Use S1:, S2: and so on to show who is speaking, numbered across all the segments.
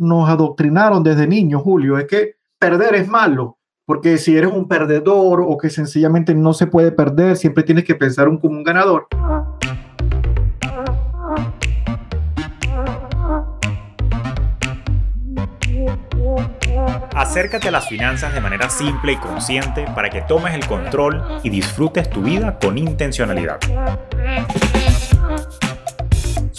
S1: nos adoctrinaron desde niños, Julio, es que perder es malo, porque si eres un perdedor o que sencillamente no se puede perder, siempre tienes que pensar un, como un ganador.
S2: Acércate a las finanzas de manera simple y consciente para que tomes el control y disfrutes tu vida con intencionalidad.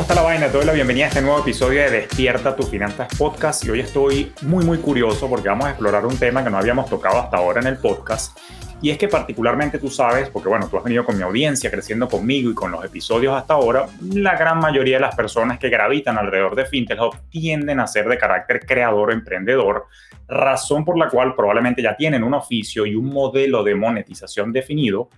S2: ¿Cómo está la vaina? Te doy la bienvenida a este nuevo episodio de Despierta tus finanzas podcast y hoy estoy muy muy curioso porque vamos a explorar un tema que no habíamos tocado hasta ahora en el podcast y es que particularmente tú sabes, porque bueno, tú has venido con mi audiencia creciendo conmigo y con los episodios hasta ahora, la gran mayoría de las personas que gravitan alrededor de FinTech tienden a ser de carácter creador emprendedor, razón por la cual probablemente ya tienen un oficio y un modelo de monetización definido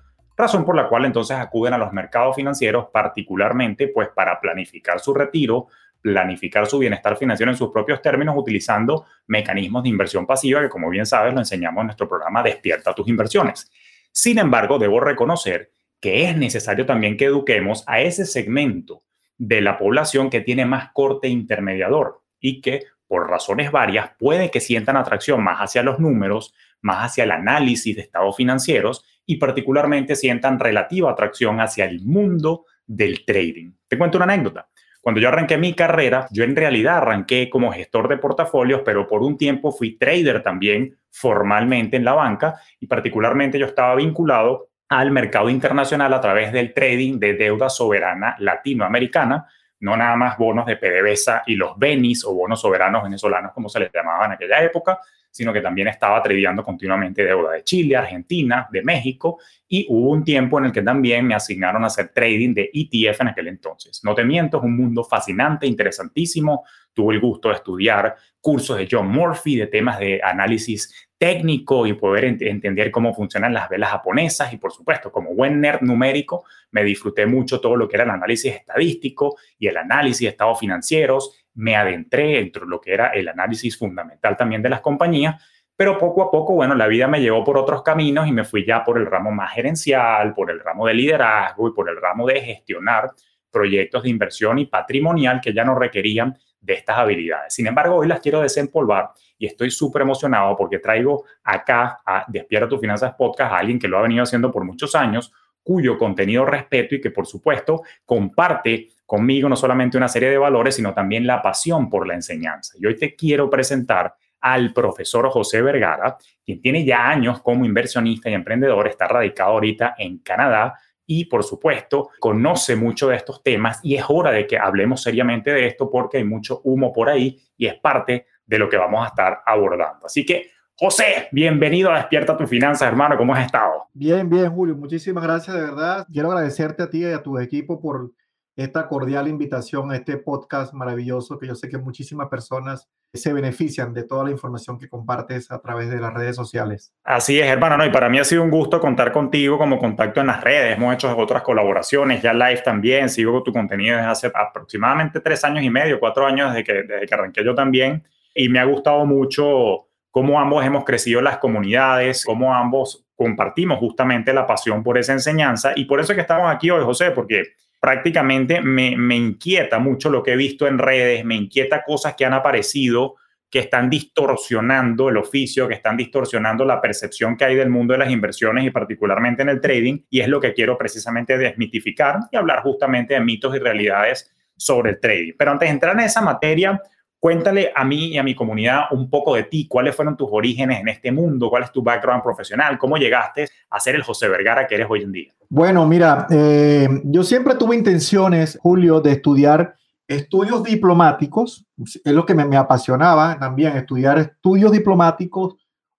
S2: razón por la cual entonces acuden a los mercados financieros particularmente pues para planificar su retiro, planificar su bienestar financiero en sus propios términos utilizando mecanismos de inversión pasiva que como bien sabes lo enseñamos en nuestro programa Despierta tus inversiones. Sin embargo, debo reconocer que es necesario también que eduquemos a ese segmento de la población que tiene más corte intermediador y que por razones varias puede que sientan atracción más hacia los números, más hacia el análisis de estados financieros y particularmente sientan relativa atracción hacia el mundo del trading. Te cuento una anécdota. Cuando yo arranqué mi carrera, yo en realidad arranqué como gestor de portafolios, pero por un tiempo fui trader también formalmente en la banca y particularmente yo estaba vinculado al mercado internacional a través del trading de deuda soberana latinoamericana, no nada más bonos de PDVSA y los BENIS o bonos soberanos venezolanos como se les llamaba en aquella época, sino que también estaba tradeando continuamente deuda de Chile, Argentina, de México, y hubo un tiempo en el que también me asignaron a hacer trading de ETF en aquel entonces. No te miento, es un mundo fascinante, interesantísimo. Tuve el gusto de estudiar cursos de John Murphy, de temas de análisis técnico y poder entender cómo funcionan las velas japonesas y por supuesto como buen nerd numérico me disfruté mucho todo lo que era el análisis estadístico y el análisis de estados financieros. Me adentré entre lo que era el análisis fundamental también de las compañías, pero poco a poco, bueno, la vida me llevó por otros caminos y me fui ya por el ramo más gerencial, por el ramo de liderazgo y por el ramo de gestionar proyectos de inversión y patrimonial que ya no requerían de estas habilidades. Sin embargo, hoy las quiero desempolvar y estoy súper emocionado porque traigo acá a Despierta tu Finanzas Podcast a alguien que lo ha venido haciendo por muchos años, cuyo contenido respeto y que por supuesto comparte conmigo no solamente una serie de valores, sino también la pasión por la enseñanza. Y hoy te quiero presentar al profesor José Vergara, quien tiene ya años como inversionista y emprendedor, está radicado ahorita en Canadá y por supuesto conoce mucho de estos temas y es hora de que hablemos seriamente de esto porque hay mucho humo por ahí y es parte de lo que vamos a estar abordando. Así que José, bienvenido a Despierta tu Finanzas, hermano. ¿Cómo has estado?
S1: Bien, bien, Julio. Muchísimas gracias, de verdad. Quiero agradecerte a ti y a tu equipo por esta cordial invitación a este podcast maravilloso que yo sé que muchísimas personas se benefician de toda la información que compartes a través de las redes sociales.
S2: Así es, hermano, ¿no? y para mí ha sido un gusto contar contigo como contacto en las redes. Hemos hecho otras colaboraciones, ya live también, sigo tu contenido desde hace aproximadamente tres años y medio, cuatro años desde que, desde que arranqué yo también, y me ha gustado mucho cómo ambos hemos crecido las comunidades, cómo ambos compartimos justamente la pasión por esa enseñanza, y por eso es que estamos aquí hoy, José, porque prácticamente me, me, inquieta mucho lo que he visto en redes, me inquieta cosas que han aparecido que están distorsionando el oficio, que están distorsionando la percepción que hay del mundo de las inversiones y particularmente en el trading, y es lo que quiero precisamente desmitificar y hablar justamente de mitos y realidades sobre el trading. Pero antes de entrar en esa materia, Cuéntale a mí y a mi comunidad un poco de ti, cuáles fueron tus orígenes en este mundo, cuál es tu background profesional, cómo llegaste a ser el José Vergara que eres hoy en día.
S1: Bueno, mira, eh, yo siempre tuve intenciones, Julio, de estudiar estudios diplomáticos, es lo que me, apasionaba también, estudiar estudios diplomáticos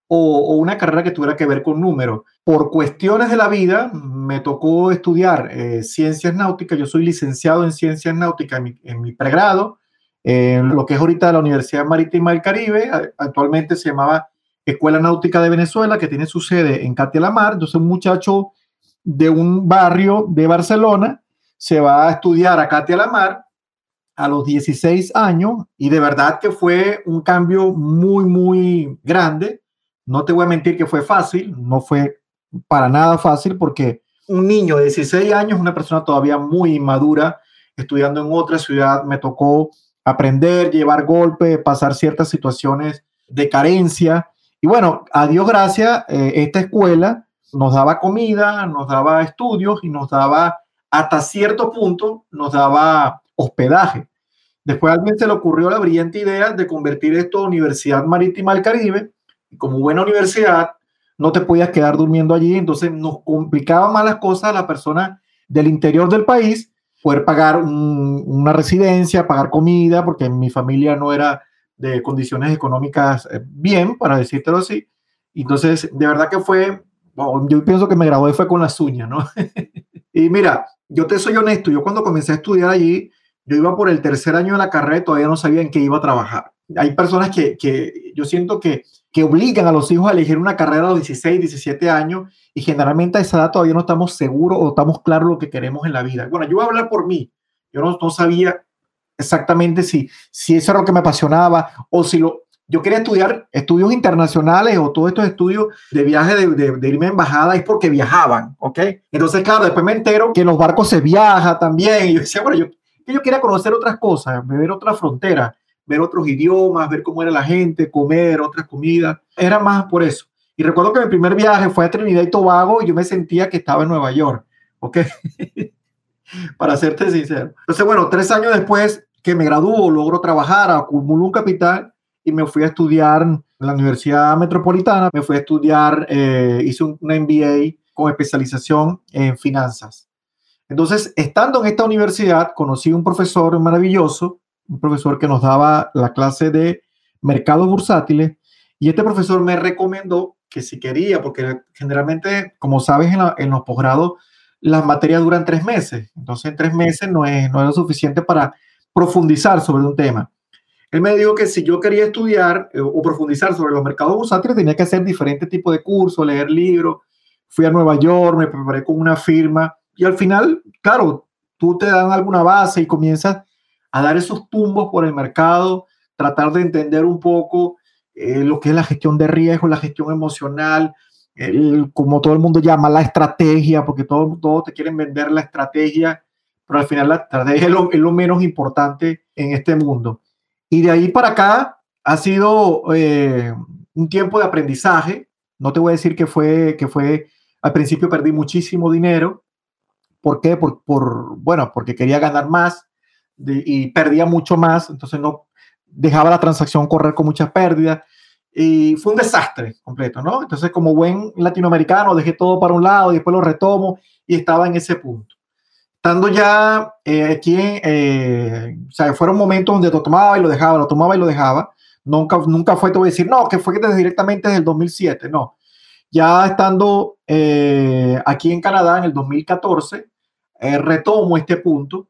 S1: o, una carrera que tuviera que ver con números. Por cuestiones de la vida, me tocó estudiar eh, ciencias náuticas, yo soy licenciado en ciencias náuticas en mi, en mi pregrado, en lo que es ahorita la Universidad Marítima del Caribe, actualmente se llamaba Escuela Náutica de Venezuela, que tiene su sede en Catia Yo soy un muchacho de un barrio de Barcelona, se va a estudiar a Katia Lamar a los 16 años y de verdad que fue un cambio muy, muy grande. No te voy a mentir que fue fácil, no fue para nada fácil porque un niño de 16 años, una persona todavía muy inmadura, estudiando en otra ciudad, me tocó aprender, llevar golpe, pasar ciertas situaciones de carencia. Y bueno, a Dios gracias, eh, esta escuela nos daba comida, nos daba estudios y nos daba, hasta cierto punto, nos daba hospedaje. Después a alguien se le ocurrió la brillante idea de convertir esto a Universidad Marítima del Caribe. Y como buena universidad, no te podías quedar durmiendo allí. Entonces nos complicaba más las cosas a la persona del interior del país poder pagar una residencia, pagar comida, porque mi familia no era de condiciones económicas eh, bien, para decírtelo así. Entonces, de verdad que fue, yo pienso que me gradué fue con las uñas, ¿no? y mira, yo te soy honesto, yo cuando comencé a estudiar allí, yo iba por el tercer año de la carrera y todavía no sabía en qué iba a trabajar. Hay personas que, que yo siento que, que obligan a los hijos a elegir una carrera a los 16, 17 años y generalmente a esa edad todavía no estamos seguros o estamos claros lo que queremos en la vida. Bueno, yo voy a hablar por mí. Yo no, sabía exactamente si, si eso era lo que me apasionaba o si lo, yo quería estudiar estudios internacionales o todos estos estudios de viaje de, de, irme a embajada es porque viajaban, ¿ok? Entonces, claro, después me entero que en los barcos se viaja también y yo decía, bueno, yo yo quería conocer otras cosas, ver otras fronteras, ver otros idiomas, ver cómo era la gente, comer otras comidas. Era más por eso. Y recuerdo que mi primer viaje fue a Trinidad y Tobago y yo me sentía que estaba en Nueva York. ¿Ok? Para serte sincero. Entonces, bueno, tres años después que me graduó, logro trabajar, acumulo un capital y me fui a estudiar en la Universidad Metropolitana. Me fui a estudiar, eh, hice un, MBA con especialización en finanzas. Entonces, estando en esta universidad, conocí un profesor maravilloso, un profesor que nos daba la clase de mercados bursátiles, y este profesor me recomendó que si quería, porque generalmente, como sabes, en, los posgrados las materias duran tres meses, entonces en tres meses no es, no es lo suficiente para profundizar sobre un tema. Él me dijo que si yo quería estudiar eh, o profundizar sobre los mercados bursátiles, tenía que hacer diferentes tipos de cursos, leer libros. Fui a Nueva York, me preparé con una firma y al final, claro, tú te dan alguna base y comienzas a dar esos tumbos por el mercado, tratar de entender un poco eh, lo que es la gestión de riesgo, la gestión emocional, como todo el mundo llama, la estrategia, porque todos todo te quieren vender la estrategia, pero al final la estrategia es lo, menos importante en este mundo. Y de ahí para acá ha sido eh, un tiempo de aprendizaje. No te voy a decir que fue, que fue, al principio perdí muchísimo dinero, ¿Por qué? Por, por bueno, porque quería ganar más y perdía mucho más, entonces no dejaba la transacción correr con muchas pérdidas y fue un desastre completo, ¿no? Entonces, como buen latinoamericano, dejé todo para un lado y después lo retomo y estaba en ese punto. Estando ya eh, aquí, eh, o sea, fueron momentos donde lo tomaba y lo dejaba, lo tomaba y lo dejaba. Nunca, nunca fue, te voy a decir, no, que fue desde, directamente desde el 2007, no. Ya estando eh, aquí en Canadá en el 2014, eh, retomo este punto,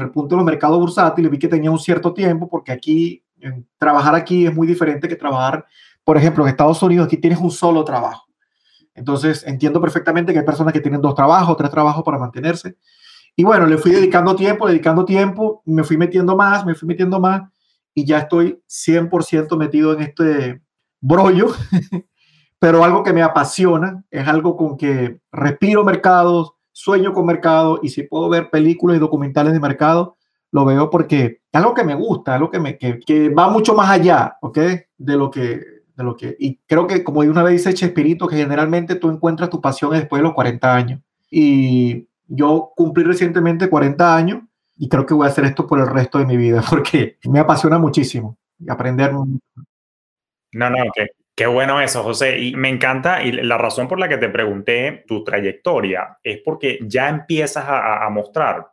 S1: el punto de los mercados bursátiles, vi que tenía un cierto tiempo, porque aquí, trabajar aquí es muy diferente que trabajar, por ejemplo, en Estados Unidos, aquí tienes un solo trabajo. Entonces, entiendo perfectamente que hay personas que tienen dos trabajos, tres trabajos para mantenerse. Y bueno, le fui dedicando tiempo, dedicando tiempo, me fui metiendo más, me fui metiendo más, y ya estoy 100% metido en este brollo, pero algo que me apasiona, es algo con que respiro mercados, sueño con mercado y si puedo ver películas y documentales de mercado, lo veo porque es algo que me gusta, algo que, me, que, que va mucho más allá, ¿ok? De lo que, de lo que, y creo que como una vez dice Chespirito, que generalmente tú encuentras tu pasión después de los 40 años. Y yo cumplí recientemente 40 años y creo que voy a hacer esto por el resto de mi vida porque me apasiona muchísimo aprender. No,
S2: no, que Qué bueno eso, José. Y me encanta, y la razón por la que te pregunté tu trayectoria es porque ya empiezas a, mostrar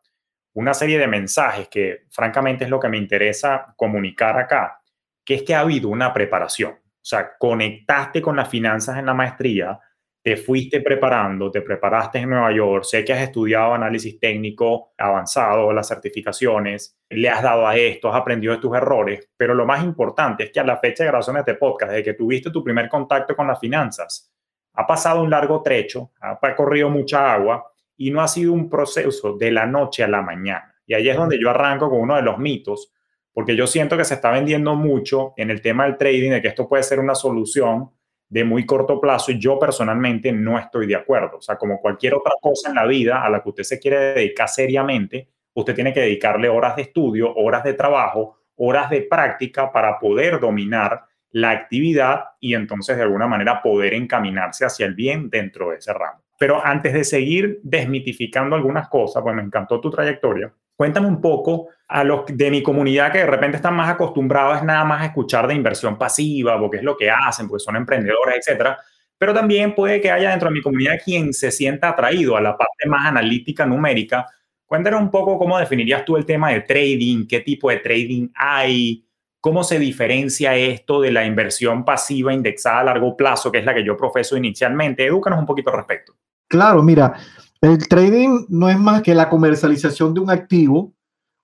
S2: una serie de mensajes que francamente es lo que me interesa comunicar acá, que es que ha habido una preparación. O sea, conectaste con las finanzas en la maestría, te fuiste preparando, te preparaste en Nueva York, sé que has estudiado análisis técnico avanzado, las certificaciones, le has dado a esto, has aprendido de tus errores, pero lo más importante es que a la fecha de grabación de este podcast, desde que tuviste tu primer contacto con las finanzas, ha pasado un largo trecho, ha corrido mucha agua y no ha sido un proceso de la noche a la mañana. Y ahí es donde yo arranco con uno de los mitos, porque yo siento que se está vendiendo mucho en el tema del trading, de que esto puede ser una solución de muy corto plazo y yo personalmente no estoy de acuerdo. O sea, como cualquier otra cosa en la vida a la que usted se quiere dedicar seriamente, usted tiene que dedicarle horas de estudio, horas de trabajo, horas de práctica para poder dominar la actividad y entonces de alguna manera poder encaminarse hacia el bien dentro de ese ramo. Pero antes de seguir desmitificando algunas cosas, pues me encantó tu trayectoria, cuéntame un poco a los de mi comunidad que de repente están más acostumbrados nada más a escuchar de inversión pasiva, porque es lo que hacen, porque son emprendedores, etcétera. Pero también puede que haya dentro de mi comunidad quien se sienta atraído a la parte más analítica, numérica. Cuéntanos un poco cómo definirías tú el tema de trading, qué tipo de trading hay, ¿Cómo se diferencia esto de la inversión pasiva indexada a largo plazo, que es la que yo profeso inicialmente? Edúcanos un poquito al respecto.
S1: Claro, mira, el trading no es más que la comercialización de un activo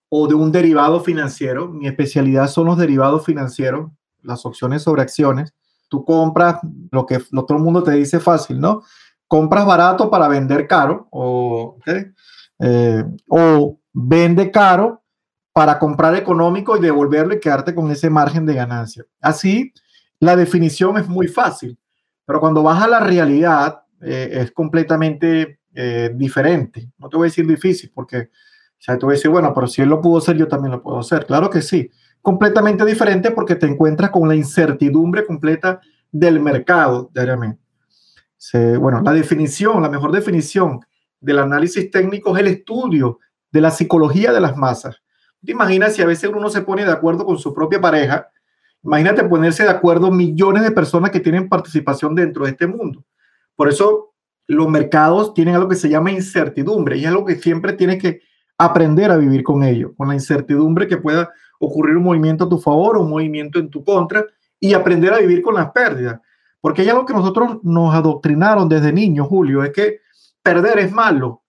S1: o de un derivado financiero. Mi especialidad son los derivados financieros, las opciones sobre acciones. Tú compras lo que todo el mundo te dice fácil, ¿no? Compras barato para vender caro o, eh, o vende caro para comprar económico y devolverlo y quedarte con ese margen de ganancia. Así, la definición es muy fácil, pero cuando vas a la realidad eh, es completamente eh, diferente. No te voy a decir difícil, porque o sea, te voy a decir, bueno, pero si él lo pudo hacer, yo también lo puedo hacer. Claro que sí. Completamente diferente porque te encuentras con la incertidumbre completa del mercado diariamente. bueno, la definición, la mejor definición del análisis técnico es el estudio de la psicología de las masas ¿Te imaginas si a veces uno se pone de acuerdo con su propia pareja? Imagínate ponerse de acuerdo millones de personas que tienen participación dentro de este mundo. Por eso los mercados tienen algo que se llama incertidumbre y es algo que siempre tienes que aprender a vivir con ello, con la incertidumbre que pueda ocurrir un movimiento a tu favor o un movimiento en tu contra y aprender a vivir con las pérdidas. Porque hay algo que nosotros nos adoctrinaron desde niños, Julio, es que perder es malo.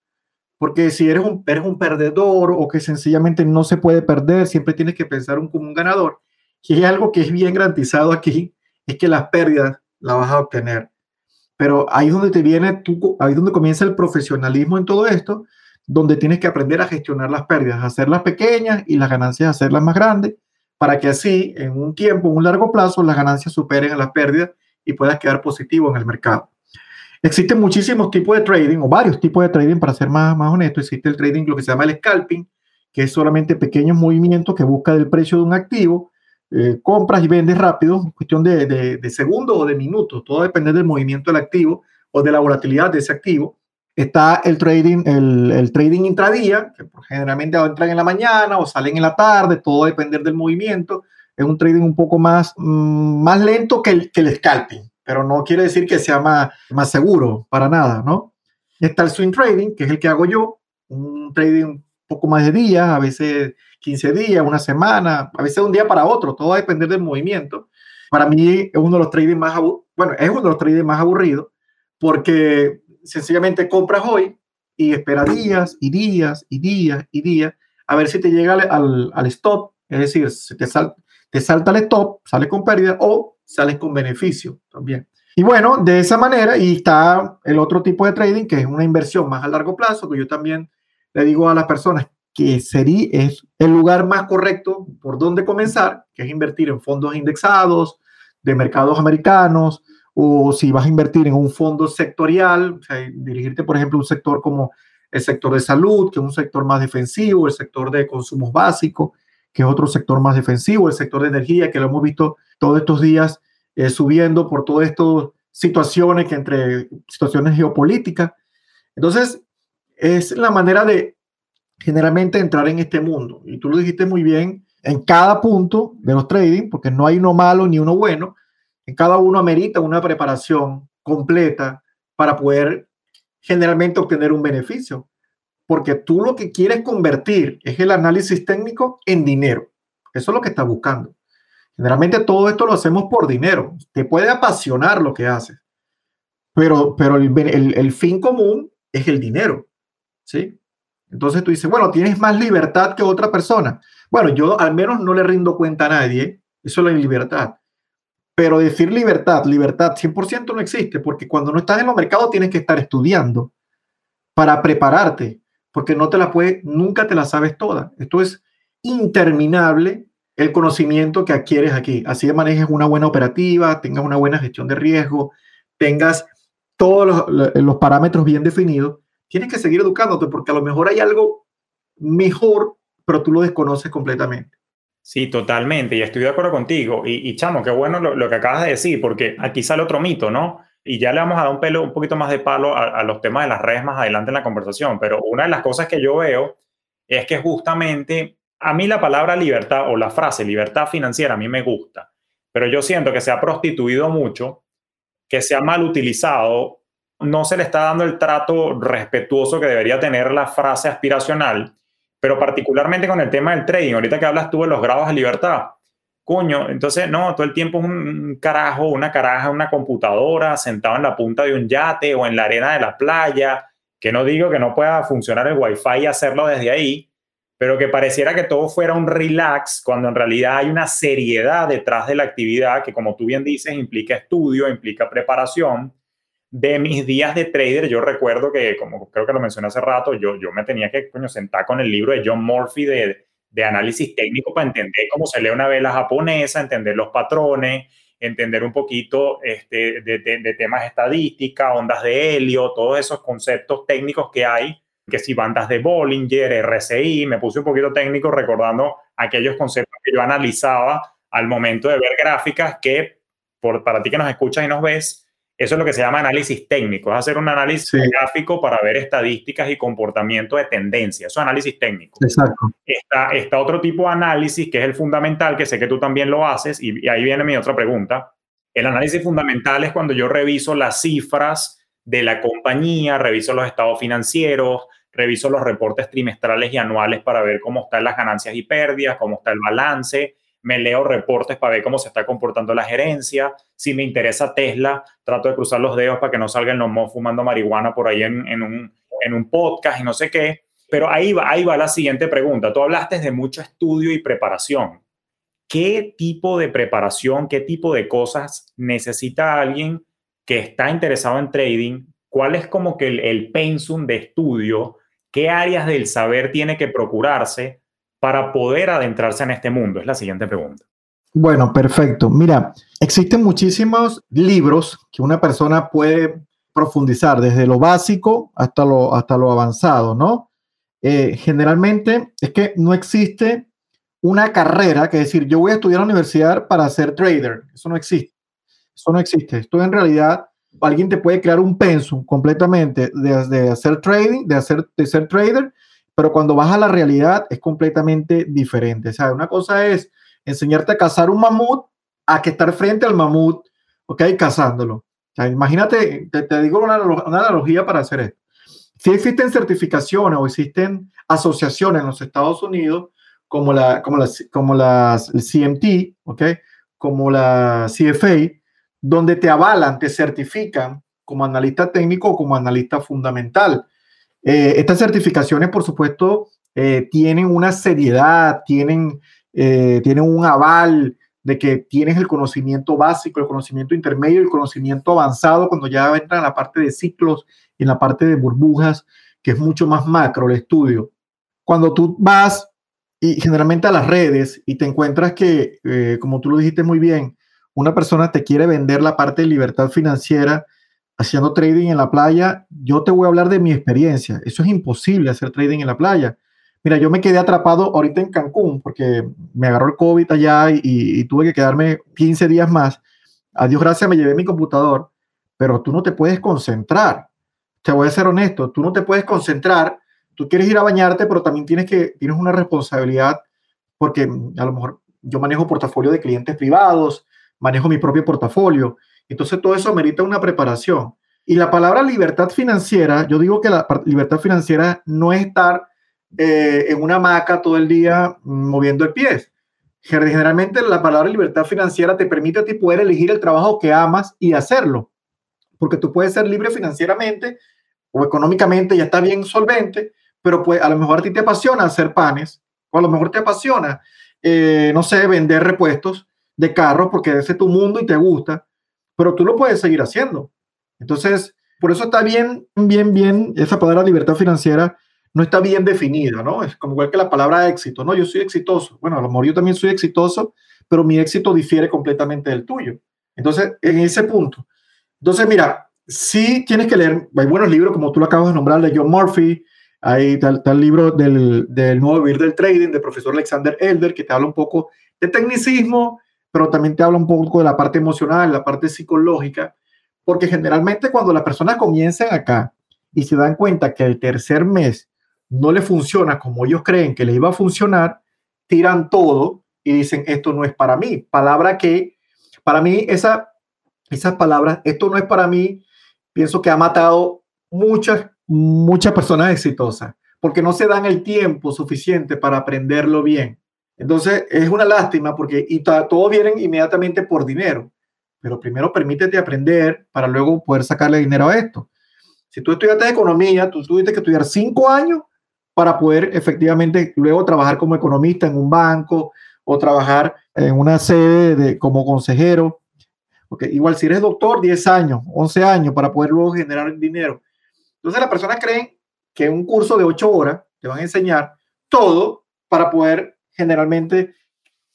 S1: Porque si eres un, eres un perdedor o que sencillamente no se puede perder, siempre tienes que pensar un, como un ganador. Y hay algo que es bien garantizado aquí, es que las pérdidas las vas a obtener. Pero ahí es donde te viene, ahí es donde comienza el profesionalismo en todo esto, donde tienes que aprender a gestionar las pérdidas, hacerlas pequeñas y las ganancias hacerlas más grandes, para que así, en un tiempo, en un largo plazo, las ganancias superen a las pérdidas y puedas quedar positivo en el mercado. Existen muchísimos tipos de trading o varios tipos de trading, para ser más, más honesto. Existe el trading, lo que se llama el scalping, que es solamente pequeños movimientos que busca el precio de un activo, eh, compras y vendes rápido, cuestión de, de, segundos o de minutos, todo depende del movimiento del activo o de la volatilidad de ese activo. Está el trading, el, trading intradía, que generalmente entran en la mañana o salen en la tarde, todo depende del movimiento. Es un trading un poco más, mm, más lento que el, que el scalping pero no quiere decir que sea más, más seguro, para nada, ¿no? Está el swing trading, que es el que hago yo, un trading poco más de días, a veces 15 días, una semana, a veces un día para otro, todo va a depender del movimiento. Para mí es uno de los trading más, bueno, es uno de los trading más aburridos, porque sencillamente compras hoy y esperas días y días y días y días a ver si te llega al, al, stop, es decir, si te, sal, te salta el stop, sales con pérdida o sales con beneficio también. Y bueno, de esa manera, y está el otro tipo de trading, que es una inversión más a largo plazo, que yo también le digo a las personas que sería es el lugar más correcto por donde comenzar, que es invertir en fondos indexados de mercados americanos, o si vas a invertir en un fondo sectorial, dirigirte, por ejemplo, a un sector como el sector de salud, que es un sector más defensivo, el sector de consumos básicos, que es otro sector más defensivo, el sector de energía, que lo hemos visto todos estos días eh, subiendo por todas estas situaciones que entre situaciones geopolíticas. Entonces, es la manera de generalmente entrar en este mundo. Y tú lo dijiste muy bien, en cada punto de los trading, porque no hay uno malo ni uno bueno, en cada uno amerita una preparación completa para poder generalmente obtener un beneficio porque tú lo que quieres convertir es el análisis técnico en dinero. Eso es lo que estás buscando. Generalmente todo esto lo hacemos por dinero. Te puede apasionar lo que haces, pero, pero el, el, fin común es el dinero. ¿Sí? Entonces tú dices, bueno, tienes más libertad que otra persona. Bueno, yo al menos no le rindo cuenta a nadie. Eso es la libertad. Pero decir libertad, libertad 100% no existe, porque cuando no estás en los mercados tienes que estar estudiando para prepararte, porque no te la puedes, nunca te la sabes toda. Esto es interminable el conocimiento que adquieres aquí. Así manejes una buena operativa, tengas una buena gestión de riesgo, tengas todos los parámetros bien definidos, tienes que seguir educándote porque a lo mejor hay algo mejor, pero tú lo desconoces completamente.
S2: Sí, totalmente, y estoy de acuerdo contigo. Y, chamo, qué bueno lo, que acabas de decir, porque aquí sale otro mito, ¿no? Y ya le vamos a dar un pelo, un poquito más de palo a, los temas de las redes más adelante en la conversación, pero una de las cosas que yo veo es que justamente a mí la palabra libertad o la frase libertad financiera a mí me gusta, pero yo siento que se ha prostituido mucho, que se ha mal utilizado, no se le está dando el trato respetuoso que debería tener la frase aspiracional pero particularmente con el tema del trading, ahorita que hablas tú de los grados de libertad, coño, entonces no, todo el tiempo es un carajo, una caraja, una computadora sentado en la punta de un yate o en la arena de la playa, que no digo que no pueda funcionar el wifi y hacerlo desde ahí, pero que pareciera que todo fuera un relax cuando en realidad hay una seriedad detrás de la actividad que como tú bien dices implica estudio, implica preparación de mis días de trader, yo recuerdo que, como creo que lo mencioné hace rato, yo, yo me tenía que coño, sentar con el libro de John Murphy de, de análisis técnico para entender cómo se lee una vela japonesa, entender los patrones, entender un poquito este, de, de, temas estadística, ondas de helio, todos esos conceptos técnicos que hay, que si bandas de Bollinger, RSI, me puse un poquito técnico recordando aquellos conceptos que yo analizaba al momento de ver gráficas que, por, para ti que nos escuchas y nos ves, eso es lo que se llama análisis técnico, es hacer un análisis gráfico para ver estadísticas y comportamiento de tendencia. Eso es análisis técnico.
S1: Exacto.
S2: Está, está otro tipo de análisis que es el fundamental, que sé que tú también lo haces, y, ahí viene mi otra pregunta. El análisis fundamental es cuando yo reviso las cifras de la compañía, reviso los estados financieros, reviso los reportes trimestrales y anuales para ver cómo están las ganancias y pérdidas, cómo está el balance, me leo reportes para ver cómo se está comportando la gerencia. Si me interesa Tesla, trato de cruzar los dedos para que no salgan los mos fumando marihuana por ahí en, un, en un podcast y no sé qué. Pero ahí va, ahí va la siguiente pregunta. Tú hablaste de mucho estudio y preparación. ¿Qué tipo de preparación, qué tipo de cosas necesita alguien que está interesado en trading? ¿Cuál es como que el, el pensum de estudio? ¿Qué áreas del saber tiene que procurarse para poder adentrarse en este mundo? Es la siguiente pregunta.
S1: Bueno, perfecto. Mira, existen muchísimos libros que una persona puede profundizar desde lo básico hasta lo, hasta lo avanzado, ¿no? Eh, generalmente es que no existe una carrera que decir, yo voy a estudiar a la universidad para ser trader. Eso no existe. Eso no existe. Esto en realidad, alguien te puede crear un pensum completamente de, de hacer trading, de, hacer, de ser trader, pero cuando vas a la realidad es completamente diferente. O sea, una cosa es enseñarte a cazar un mamut a que estar frente al mamut, ¿ok? Cazándolo. O sea, imagínate, te, digo una, analogía para hacer esto. Si existen certificaciones o existen asociaciones en los Estados Unidos, como la, como la, como las CMT, ¿ok? Como la CFA, donde te avalan, te certifican como analista técnico o como analista fundamental. Eh, estas certificaciones, por supuesto, eh, tienen una seriedad, tienen, eh, tienen un aval de que tienes el conocimiento básico, el conocimiento intermedio, el conocimiento avanzado cuando ya entran en la parte de ciclos, en la parte de burbujas, que es mucho más macro el estudio. Cuando tú vas y generalmente a las redes y te encuentras que, como tú lo dijiste muy bien, una persona te quiere vender la parte de libertad financiera haciendo trading en la playa, yo te voy a hablar de mi experiencia. Eso es imposible hacer trading en la playa. Mira, yo me quedé atrapado ahorita en Cancún porque me agarró el COVID allá y, tuve que quedarme 15 días más. A Dios gracias me llevé mi computador, pero tú no te puedes concentrar. Te voy a ser honesto, tú no te puedes concentrar. Tú quieres ir a bañarte, pero también tienes que tienes una responsabilidad porque a lo mejor yo manejo portafolio de clientes privados, manejo mi propio portafolio entonces todo eso merita una preparación. Y la palabra libertad financiera, yo digo que la libertad financiera no es estar eh, en una hamaca todo el día mm, moviendo el pie. Generalmente la palabra libertad financiera te permite a ti poder elegir el trabajo que amas y hacerlo. Porque tú puedes ser libre financieramente o económicamente, ya está bien solvente, pero pues, a lo mejor a ti te apasiona hacer panes, o a lo mejor te apasiona, eh, no sé, vender repuestos, de carro porque ese es tu mundo y te gusta, pero tú lo puedes seguir haciendo. Entonces, por eso está bien, bien, bien, esa palabra libertad financiera no está bien definida, ¿no? Es como igual que la palabra éxito, ¿no? Yo soy exitoso. Bueno, a lo mejor yo también soy exitoso, pero mi éxito difiere completamente del tuyo. Entonces, en ese punto. Entonces, mira, sí tienes que leer, hay buenos libros, como tú lo acabas de nombrar, de John Murphy, hay tal, tal libro del, del nuevo vivir del trading, del profesor Alexander Elder, que te habla un poco de tecnicismo, pero también te habla un poco de la parte emocional, la parte psicológica, porque generalmente cuando las personas comienzan acá y se dan cuenta que el tercer mes no le funciona como ellos creen que le iba a funcionar, tiran todo y dicen, esto no es para mí. Palabra que, para mí, esa, esas palabras, esto no es para mí, pienso que ha matado muchas, muchas personas exitosas, porque no se dan el tiempo suficiente para aprenderlo bien. Entonces, es una lástima porque y todos vienen inmediatamente por dinero, pero primero permítete aprender para luego poder sacarle dinero a esto. Si tú estudiaste economía, tú tuviste que estudiar cinco años para poder efectivamente luego trabajar como economista en un banco o trabajar en una sede de, como consejero. Porque igual si eres doctor, 10 años, 11 años para poder luego generar dinero. Entonces las personas creen que un curso de 8 horas te van a enseñar todo para poder generalmente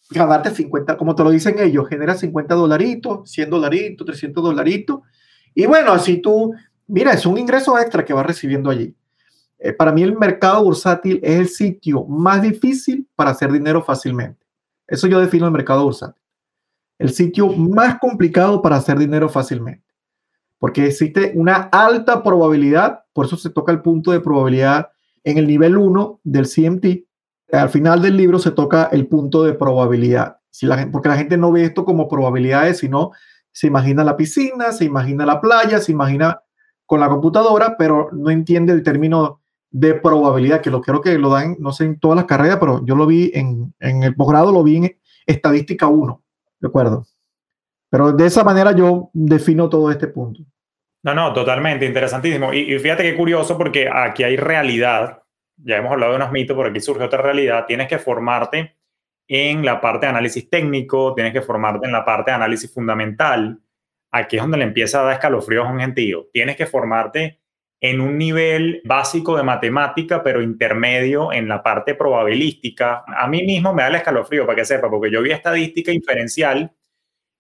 S1: ganarte 50, como te lo dicen ellos, genera 50 dolaritos, 100 dolaritos, 300 dolaritos. Y bueno, así tú, mira, es un ingreso extra que vas recibiendo allí. Eh, para mí el mercado bursátil es el sitio más difícil para hacer dinero fácilmente. Eso yo defino el mercado bursátil. El sitio más complicado para hacer dinero fácilmente. Porque existe una alta probabilidad, por eso se toca el punto de probabilidad en el nivel 1 del CMT, al final del libro se toca el punto de probabilidad. Porque la gente no ve esto como probabilidades, sino se imagina la piscina, se imagina la playa, se imagina con la computadora, pero no entiende el término de probabilidad, que lo creo que lo dan, no sé, en todas las carreras, pero yo lo vi en, en el posgrado, lo vi en estadística 1, ¿de acuerdo? Pero de esa manera yo defino todo este punto.
S2: No, no, totalmente, interesantísimo. Y, y fíjate qué curioso porque aquí hay realidad ya hemos hablado de unos mitos, por aquí surge otra realidad, tienes que formarte en la parte de análisis técnico, tienes que formarte en la parte de análisis fundamental. Aquí es donde le empieza a dar escalofríos a un gentío. Tienes que formarte en un nivel básico de matemática, pero intermedio en la parte probabilística. A mí mismo me da el escalofrío, para que sepa, porque yo vi estadística inferencial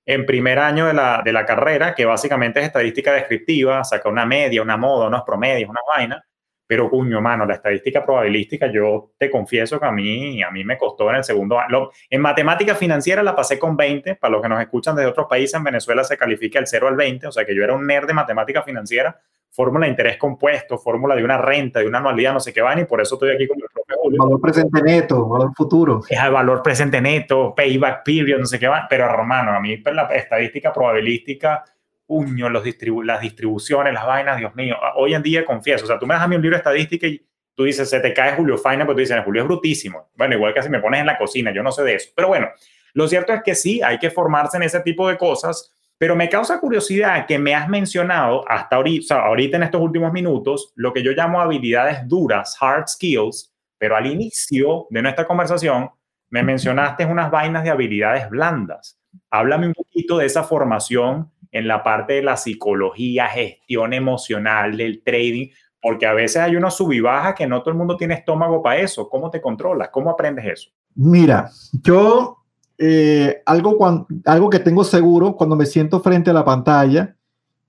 S2: en primer año de la, de la carrera, que básicamente es estadística descriptiva, saca una media, una moda, unos promedios, una vaina pero cuño, mano, la estadística probabilística, yo te confieso que a mí, a mí me costó en el segundo año. En matemática financiera la pasé con 20, para los que nos escuchan desde otros países, en Venezuela se califica el 0 al 20, o sea que yo era un nerd de matemática financiera, fórmula de interés compuesto, fórmula de una renta, de una anualidad, no sé qué van, y por eso estoy aquí con el
S1: profe Valor presente neto, valor futuro.
S2: Es el valor presente neto, payback period, no sé qué van, pero hermano, a mí pues, la estadística probabilística puño, los las distribuciones, las vainas, Dios mío. Hoy en día confieso, o sea, tú me das a mí un libro de estadística y tú dices, se te cae Julio Faina, pero tú dices, Julio es brutísimo. Bueno, igual que si me pones en la cocina, yo no sé de eso. Pero bueno, lo cierto es que sí, hay que formarse en ese tipo de cosas, pero me causa curiosidad que me has mencionado hasta ahorita, ahorita en estos últimos minutos, lo que yo llamo habilidades duras, hard skills, pero al inicio de nuestra conversación me mencionaste unas vainas de habilidades blandas. Háblame un poquito de esa formación en la parte de la psicología, gestión emocional, del trading, porque a veces hay una sub y baja que no todo el mundo tiene estómago para eso. ¿Cómo te controlas? ¿Cómo aprendes eso?
S1: Mira, yo eh, algo, algo que tengo seguro cuando me siento frente a la pantalla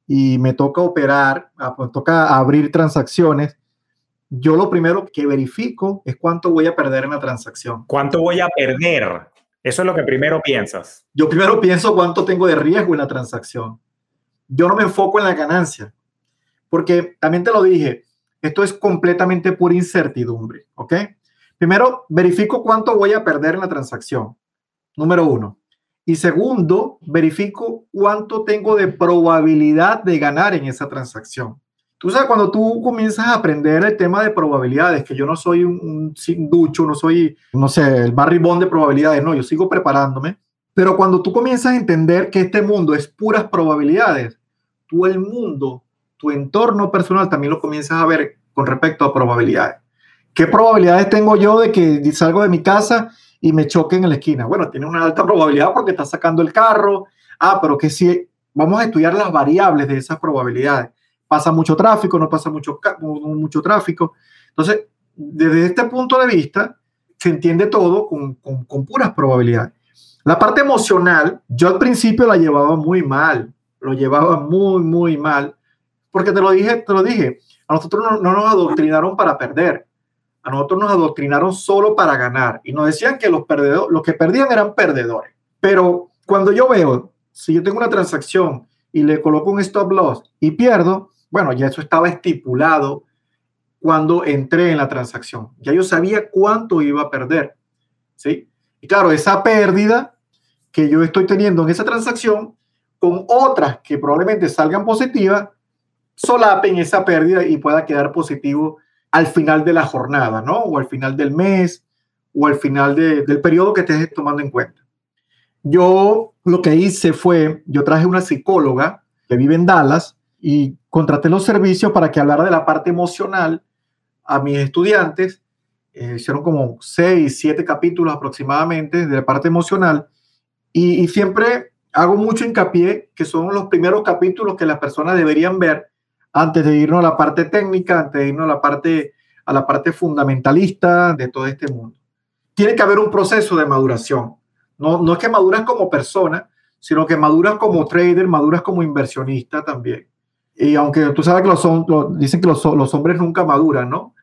S1: y me toca operar, me ah, pues toca abrir transacciones, yo lo primero que verifico es cuánto voy a perder en la transacción.
S2: ¿Cuánto voy a perder? Eso es lo que primero piensas.
S1: Yo primero pienso cuánto tengo de riesgo en la transacción. Yo no me enfoco en la ganancia, porque también te lo dije, esto es completamente pura incertidumbre, ¿ok? Primero, verifico cuánto voy a perder en la transacción, número uno. Y segundo, verifico cuánto tengo de probabilidad de ganar en esa transacción. Tú sabes, cuando tú comienzas a aprender el tema de probabilidades, que yo no soy un, un ducho, no soy, no sé, el Barry Bond de probabilidades, no, yo sigo preparándome. Pero cuando tú comienzas a entender que este mundo es puras probabilidades, tú el mundo, tu entorno personal también lo comienzas a ver con respecto a probabilidades. ¿Qué probabilidades tengo yo de que salgo de mi casa y me choquen en la esquina. Bueno, tiene una alta probabilidad porque está sacando el carro. Ah, pero que si vamos a estudiar las variables de esas probabilidades. Pasa mucho tráfico, no pasa mucho, mucho tráfico. Entonces, desde este punto de vista, se entiende todo con, con, puras probabilidades. La parte emocional, yo al principio la llevaba muy mal, lo llevaba muy, muy mal, porque te lo dije, te lo dije, a nosotros no, no nos adoctrinaron para perder, a nosotros nos adoctrinaron solo para ganar y nos decían que los, perdedores, los que perdían eran perdedores. Pero cuando yo veo, si yo tengo una transacción y le coloco un stop loss y pierdo, bueno, ya eso estaba estipulado cuando entré en la transacción. Ya yo sabía cuánto iba a perder. ¿sí? Y claro, esa pérdida que yo estoy teniendo en esa transacción con otras que probablemente salgan positivas, solapen esa pérdida y pueda quedar positivo al final de la jornada, ¿no? O al final del mes o al final del periodo que estés tomando en cuenta. Yo lo que hice fue, yo traje una psicóloga que vive en Dallas y contraté los servicios para que hablara de la parte emocional a mis estudiantes. Eh, hicieron como seis, siete capítulos aproximadamente de la parte emocional y, siempre hago mucho hincapié que son los primeros capítulos que las personas deberían ver antes de irnos a la parte técnica, antes de irnos a la parte, a la parte fundamentalista de todo este mundo. Tiene que haber un proceso de maduración. No, no es que maduras como persona, sino que maduras como trader, maduras como inversionista también. Y aunque tú sabes que los, dicen que los, los hombres nunca maduran, ¿no?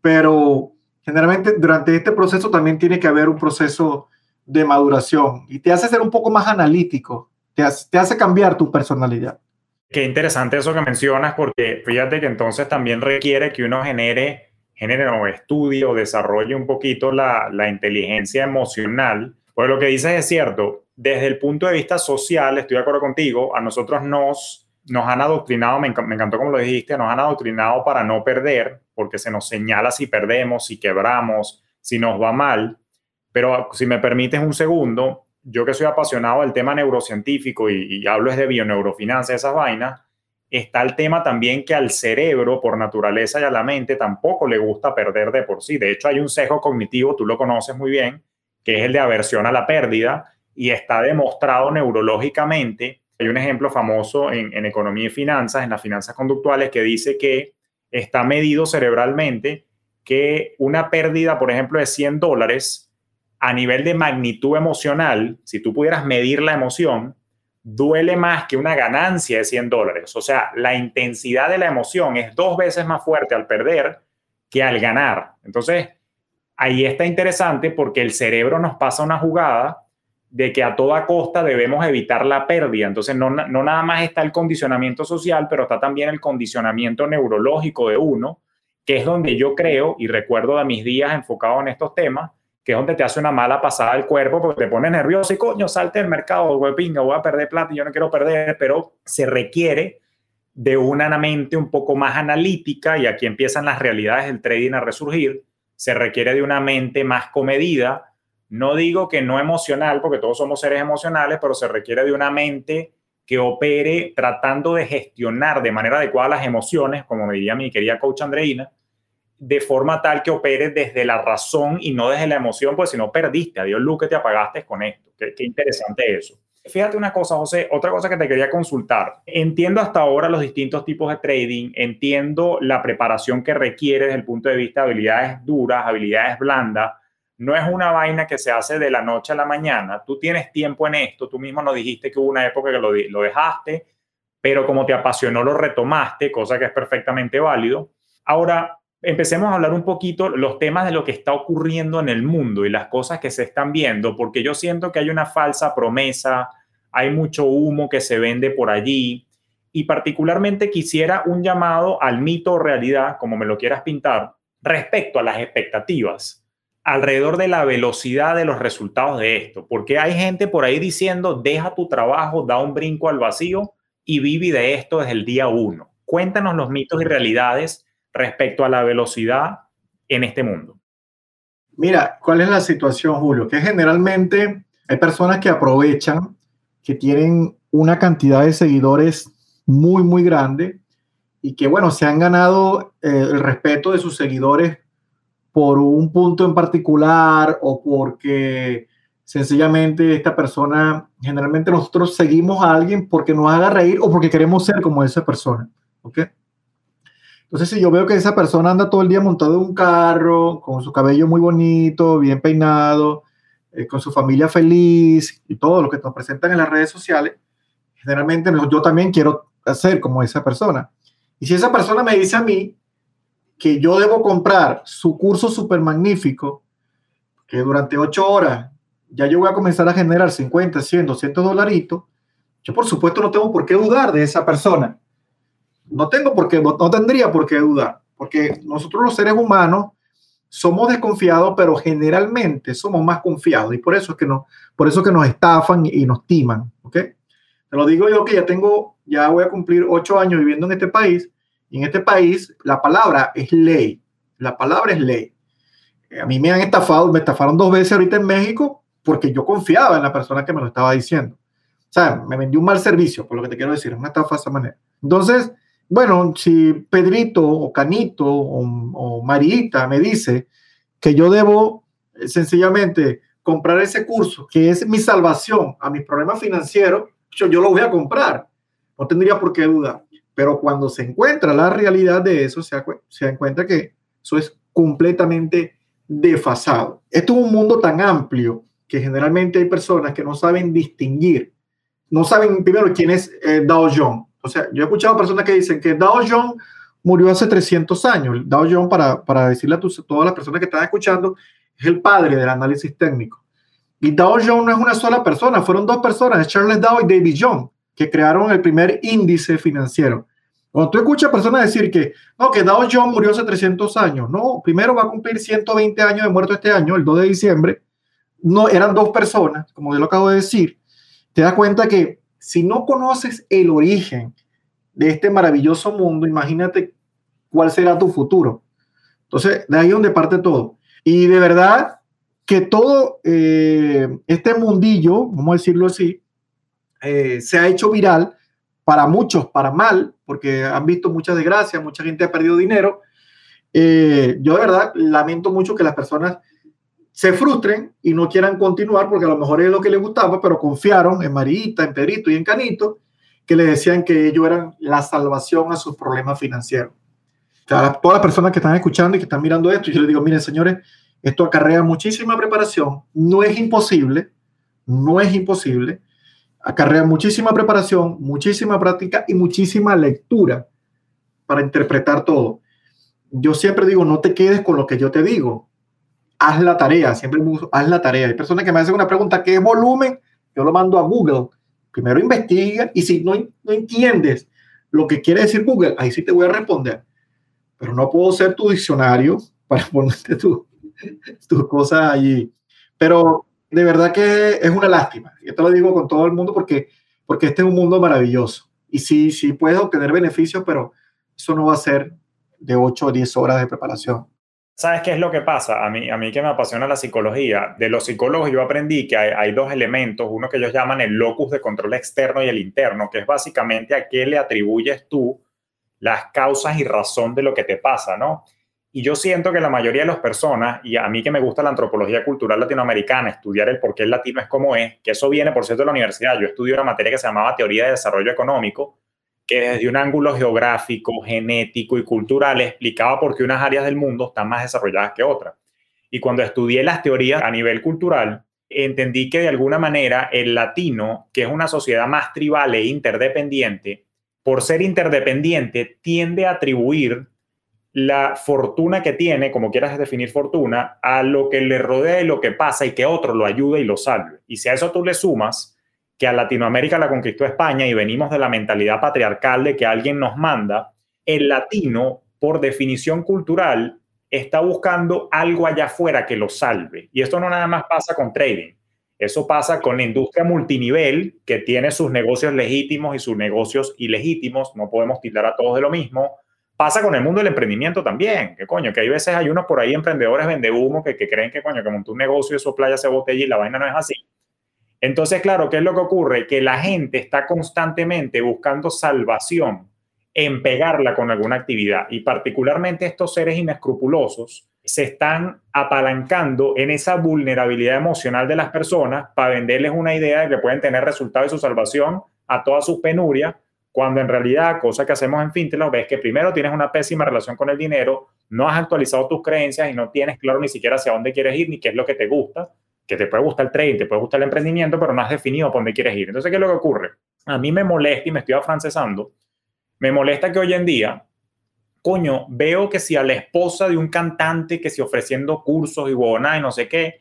S1: Pero generalmente durante este proceso también tiene que haber un proceso de maduración y te hace ser un poco más analítico, te hace, te hace cambiar tu personalidad.
S2: Qué interesante eso que mencionas, porque fíjate que entonces también requiere que uno genere, genere o estudie o desarrolle un poquito la, la inteligencia emocional. Pues lo que dices es cierto, desde el punto de vista social, estoy de acuerdo contigo, a nosotros nos, nos han adoctrinado, me, me encantó como lo dijiste, nos han adoctrinado para no perder, porque se nos señala si perdemos, si quebramos, si nos va mal. Pero si me permites un segundo, yo que soy apasionado del tema neurocientífico y, hablo es de bioneurofinanzas, esas vainas, está el tema también que al cerebro, por naturaleza y a la mente, tampoco le gusta perder de por sí. De hecho, hay un sesgo cognitivo, tú lo conoces muy bien, que es el de aversión a la pérdida y está demostrado neurológicamente. Hay un ejemplo famoso en, economía y finanzas, en las finanzas conductuales, que dice que está medido cerebralmente que una pérdida, por ejemplo, de 100 dólares a nivel de magnitud emocional, si tú pudieras medir la emoción, duele más que una ganancia de 100 dólares. O sea, la intensidad de la emoción es dos veces más fuerte al perder que al ganar. Entonces, ahí está interesante porque el cerebro nos pasa una jugada de que a toda costa debemos evitar la pérdida. Entonces, no, no nada más está el condicionamiento social, pero está también el condicionamiento neurológico de uno, que es donde yo creo, y recuerdo de mis días enfocado en estos temas, que es donde te hace una mala pasada al cuerpo porque te pone nervioso y coño, salte del mercado, güey, pinga, voy a perder plata y yo no quiero perder, pero se requiere de una mente un poco más analítica y aquí empiezan las realidades del trading a resurgir, se requiere de una mente más comedida, no digo que no emocional, porque todos somos seres emocionales, pero se requiere de una mente que opere tratando de gestionar de manera adecuada las emociones, como me diría mi querida coach Andreina, de forma tal que opere desde la razón y no desde la emoción, pues si no perdiste, adiós luz que te apagaste con esto. Qué, qué, interesante eso. Fíjate una cosa, José, otra cosa que te quería consultar. Entiendo hasta ahora los distintos tipos de trading, entiendo la preparación que requiere desde el punto de vista de habilidades duras, habilidades blandas. No es una vaina que se hace de la noche a la mañana. Tú tienes tiempo en esto, tú mismo nos dijiste que hubo una época que lo, lo dejaste, pero como te apasionó lo retomaste, cosa que es perfectamente válido. Ahora, empecemos a hablar un poquito los temas de lo que está ocurriendo en el mundo y las cosas que se están viendo, porque yo siento que hay una falsa promesa, hay mucho humo que se vende por allí y particularmente quisiera un llamado al mito o realidad, como me lo quieras pintar, respecto a las expectativas alrededor de la velocidad de los resultados de esto, porque hay gente por ahí diciendo, deja tu trabajo, da un brinco al vacío y vive de esto desde el día uno. Cuéntanos los mitos y realidades respecto a la velocidad en este mundo?
S1: Mira, ¿cuál es la situación, Julio? Que generalmente hay personas que aprovechan, que tienen una cantidad de seguidores muy, muy grande y que, bueno, se han ganado eh, el respeto de sus seguidores por un punto en particular o porque sencillamente esta persona, generalmente nosotros seguimos a alguien porque nos haga reír o porque queremos ser como esa persona. ¿Ok? Entonces, si yo veo que esa persona anda todo el día montado en un carro, con su cabello muy bonito, bien peinado, eh, con su familia feliz y todo lo que nos presentan en las redes sociales, generalmente yo también quiero hacer como esa persona. Y si esa persona me dice a mí que yo debo comprar su curso súper magnífico, que durante ocho horas ya yo voy a comenzar a generar 50, 100, 200 dolaritos, yo por supuesto no tengo por qué dudar de esa persona. No tengo por qué, no, tendría por qué dudar, porque nosotros los seres humanos somos desconfiados, pero generalmente somos más confiados y por eso es que nos, por eso que nos estafan y nos timan, ¿ok? Te lo digo yo que ya tengo, ya voy a cumplir ocho años viviendo en este país en este país la palabra es ley, la palabra es ley. A mí me han estafado, me estafaron dos veces ahorita en México porque yo confiaba en la persona que me lo estaba diciendo. O sea, me vendió un mal servicio, por lo que te quiero decir, una estafa de esa manera. Entonces, bueno, si Pedrito o Canito o, Marita me dice que yo debo eh, sencillamente comprar ese curso, que es mi salvación a mis problemas financieros, yo, yo lo voy a comprar. No tendría por qué dudar. Pero cuando se encuentra la realidad de eso, se, se da que eso es completamente desfasado. Esto es un mundo tan amplio que generalmente hay personas que no saben distinguir, no saben primero quién es eh, Dow Jones. O sea, yo he escuchado personas que dicen que Dow Jones murió hace 300 años. Dow Jones, para, para decirle a todas las personas que están escuchando, es el padre del análisis técnico. Y Dow Jones no es una sola persona, fueron dos personas, Charles Dow y David Jones, que crearon el primer índice financiero. Cuando tú escuchas personas decir que, no, que Dow Jones murió hace 300 años, no, primero va a cumplir 120 años de muerto este año, el 2 de diciembre, no eran dos personas, como yo lo acabo de decir, te das cuenta que si no conoces el origen de este maravilloso mundo, imagínate cuál será tu futuro. Entonces, de ahí donde parte todo. Y de verdad que todo eh, este mundillo, vamos a decirlo así, eh, se ha hecho viral para muchos, para mal, porque han visto mucha desgracia, mucha gente ha perdido dinero. Eh, yo de verdad lamento mucho que las personas se frustren y no quieran continuar porque a lo mejor es lo que les gustaba, pero confiaron en Marita, en Pedrito y en Canito, que le decían que ellos eran la salvación a sus problemas financieros. O sea, todas las personas que están escuchando y que están mirando esto, yo les digo, miren señores, esto acarrea muchísima preparación, no es imposible, no es imposible, acarrea muchísima preparación, muchísima práctica y muchísima lectura para interpretar todo. Yo siempre digo, no te quedes con lo que yo te digo, haz la tarea, siempre haz la tarea. Hay personas que me hacen una pregunta, ¿qué es volumen? Yo lo mando a Google. Primero investiga y si no, no entiendes lo que quiere decir Google, ahí sí te voy a responder. Pero no puedo ser tu diccionario para ponerte tus tu cosas allí. Pero de verdad que es una lástima. Yo te lo digo con todo el mundo porque, porque este es un mundo maravilloso. Y sí, sí puedes obtener beneficios, pero eso no va a ser de 8 o 10 horas de preparación.
S2: ¿Sabes qué es lo que pasa? A mí, a mí que me apasiona la psicología, de los psicólogos yo aprendí que hay, dos elementos, uno que ellos llaman el locus de control externo y el interno, que es básicamente a qué le atribuyes tú las causas y razón de lo que te pasa, ¿no? Y yo siento que la mayoría de las personas, y a mí que me gusta la antropología cultural latinoamericana, estudiar el por qué el latino es como es, que eso viene, por cierto, de la universidad. Yo estudié una materia que se llamaba Teoría de Desarrollo Económico, que desde un ángulo geográfico, genético y cultural explicaba por qué unas áreas del mundo están más desarrolladas que otras. Y cuando estudié las teorías a nivel cultural, entendí que de alguna manera el latino, que es una sociedad más tribal e interdependiente, por ser interdependiente, tiende a atribuir la fortuna que tiene, como quieras definir fortuna, a lo que le rodea y lo que pasa y que otro lo ayude y lo salve. Y si a eso tú le sumas que a Latinoamérica la conquistó España y venimos de la mentalidad patriarcal de que alguien nos manda, el latino, por definición cultural, está buscando algo allá afuera que lo salve. Y esto no nada más pasa con trading. Eso pasa con la industria multinivel, que tiene sus negocios legítimos y sus negocios ilegítimos. No podemos tildar a todos de lo mismo. Pasa con el mundo del emprendimiento también. Que coño, que hay veces hay unos por ahí emprendedores vende humo que, que creen que coño, que montó un negocio y eso playa se botella y la vaina no es así. Entonces, claro, ¿qué es lo que ocurre? Que la gente está constantemente buscando salvación en pegarla con alguna actividad y particularmente estos seres inescrupulosos se están apalancando en esa vulnerabilidad emocional de las personas para venderles una idea de que pueden tener resultados de su salvación a todas sus penurias, cuando en realidad, cosa que hacemos en Fintelog, ves que primero tienes una pésima relación con el dinero, no has actualizado tus creencias y no tienes claro ni siquiera hacia dónde quieres ir ni qué es lo que te gusta, que te puede gustar el trading, te puede gustar el emprendimiento, pero no has definido por dónde quieres ir. Entonces, ¿qué es lo que ocurre? A mí me molesta y me estoy afrancesando, me molesta que hoy en día, coño, veo que si a la esposa de un cantante que se ofreciendo cursos y huevona y no sé qué,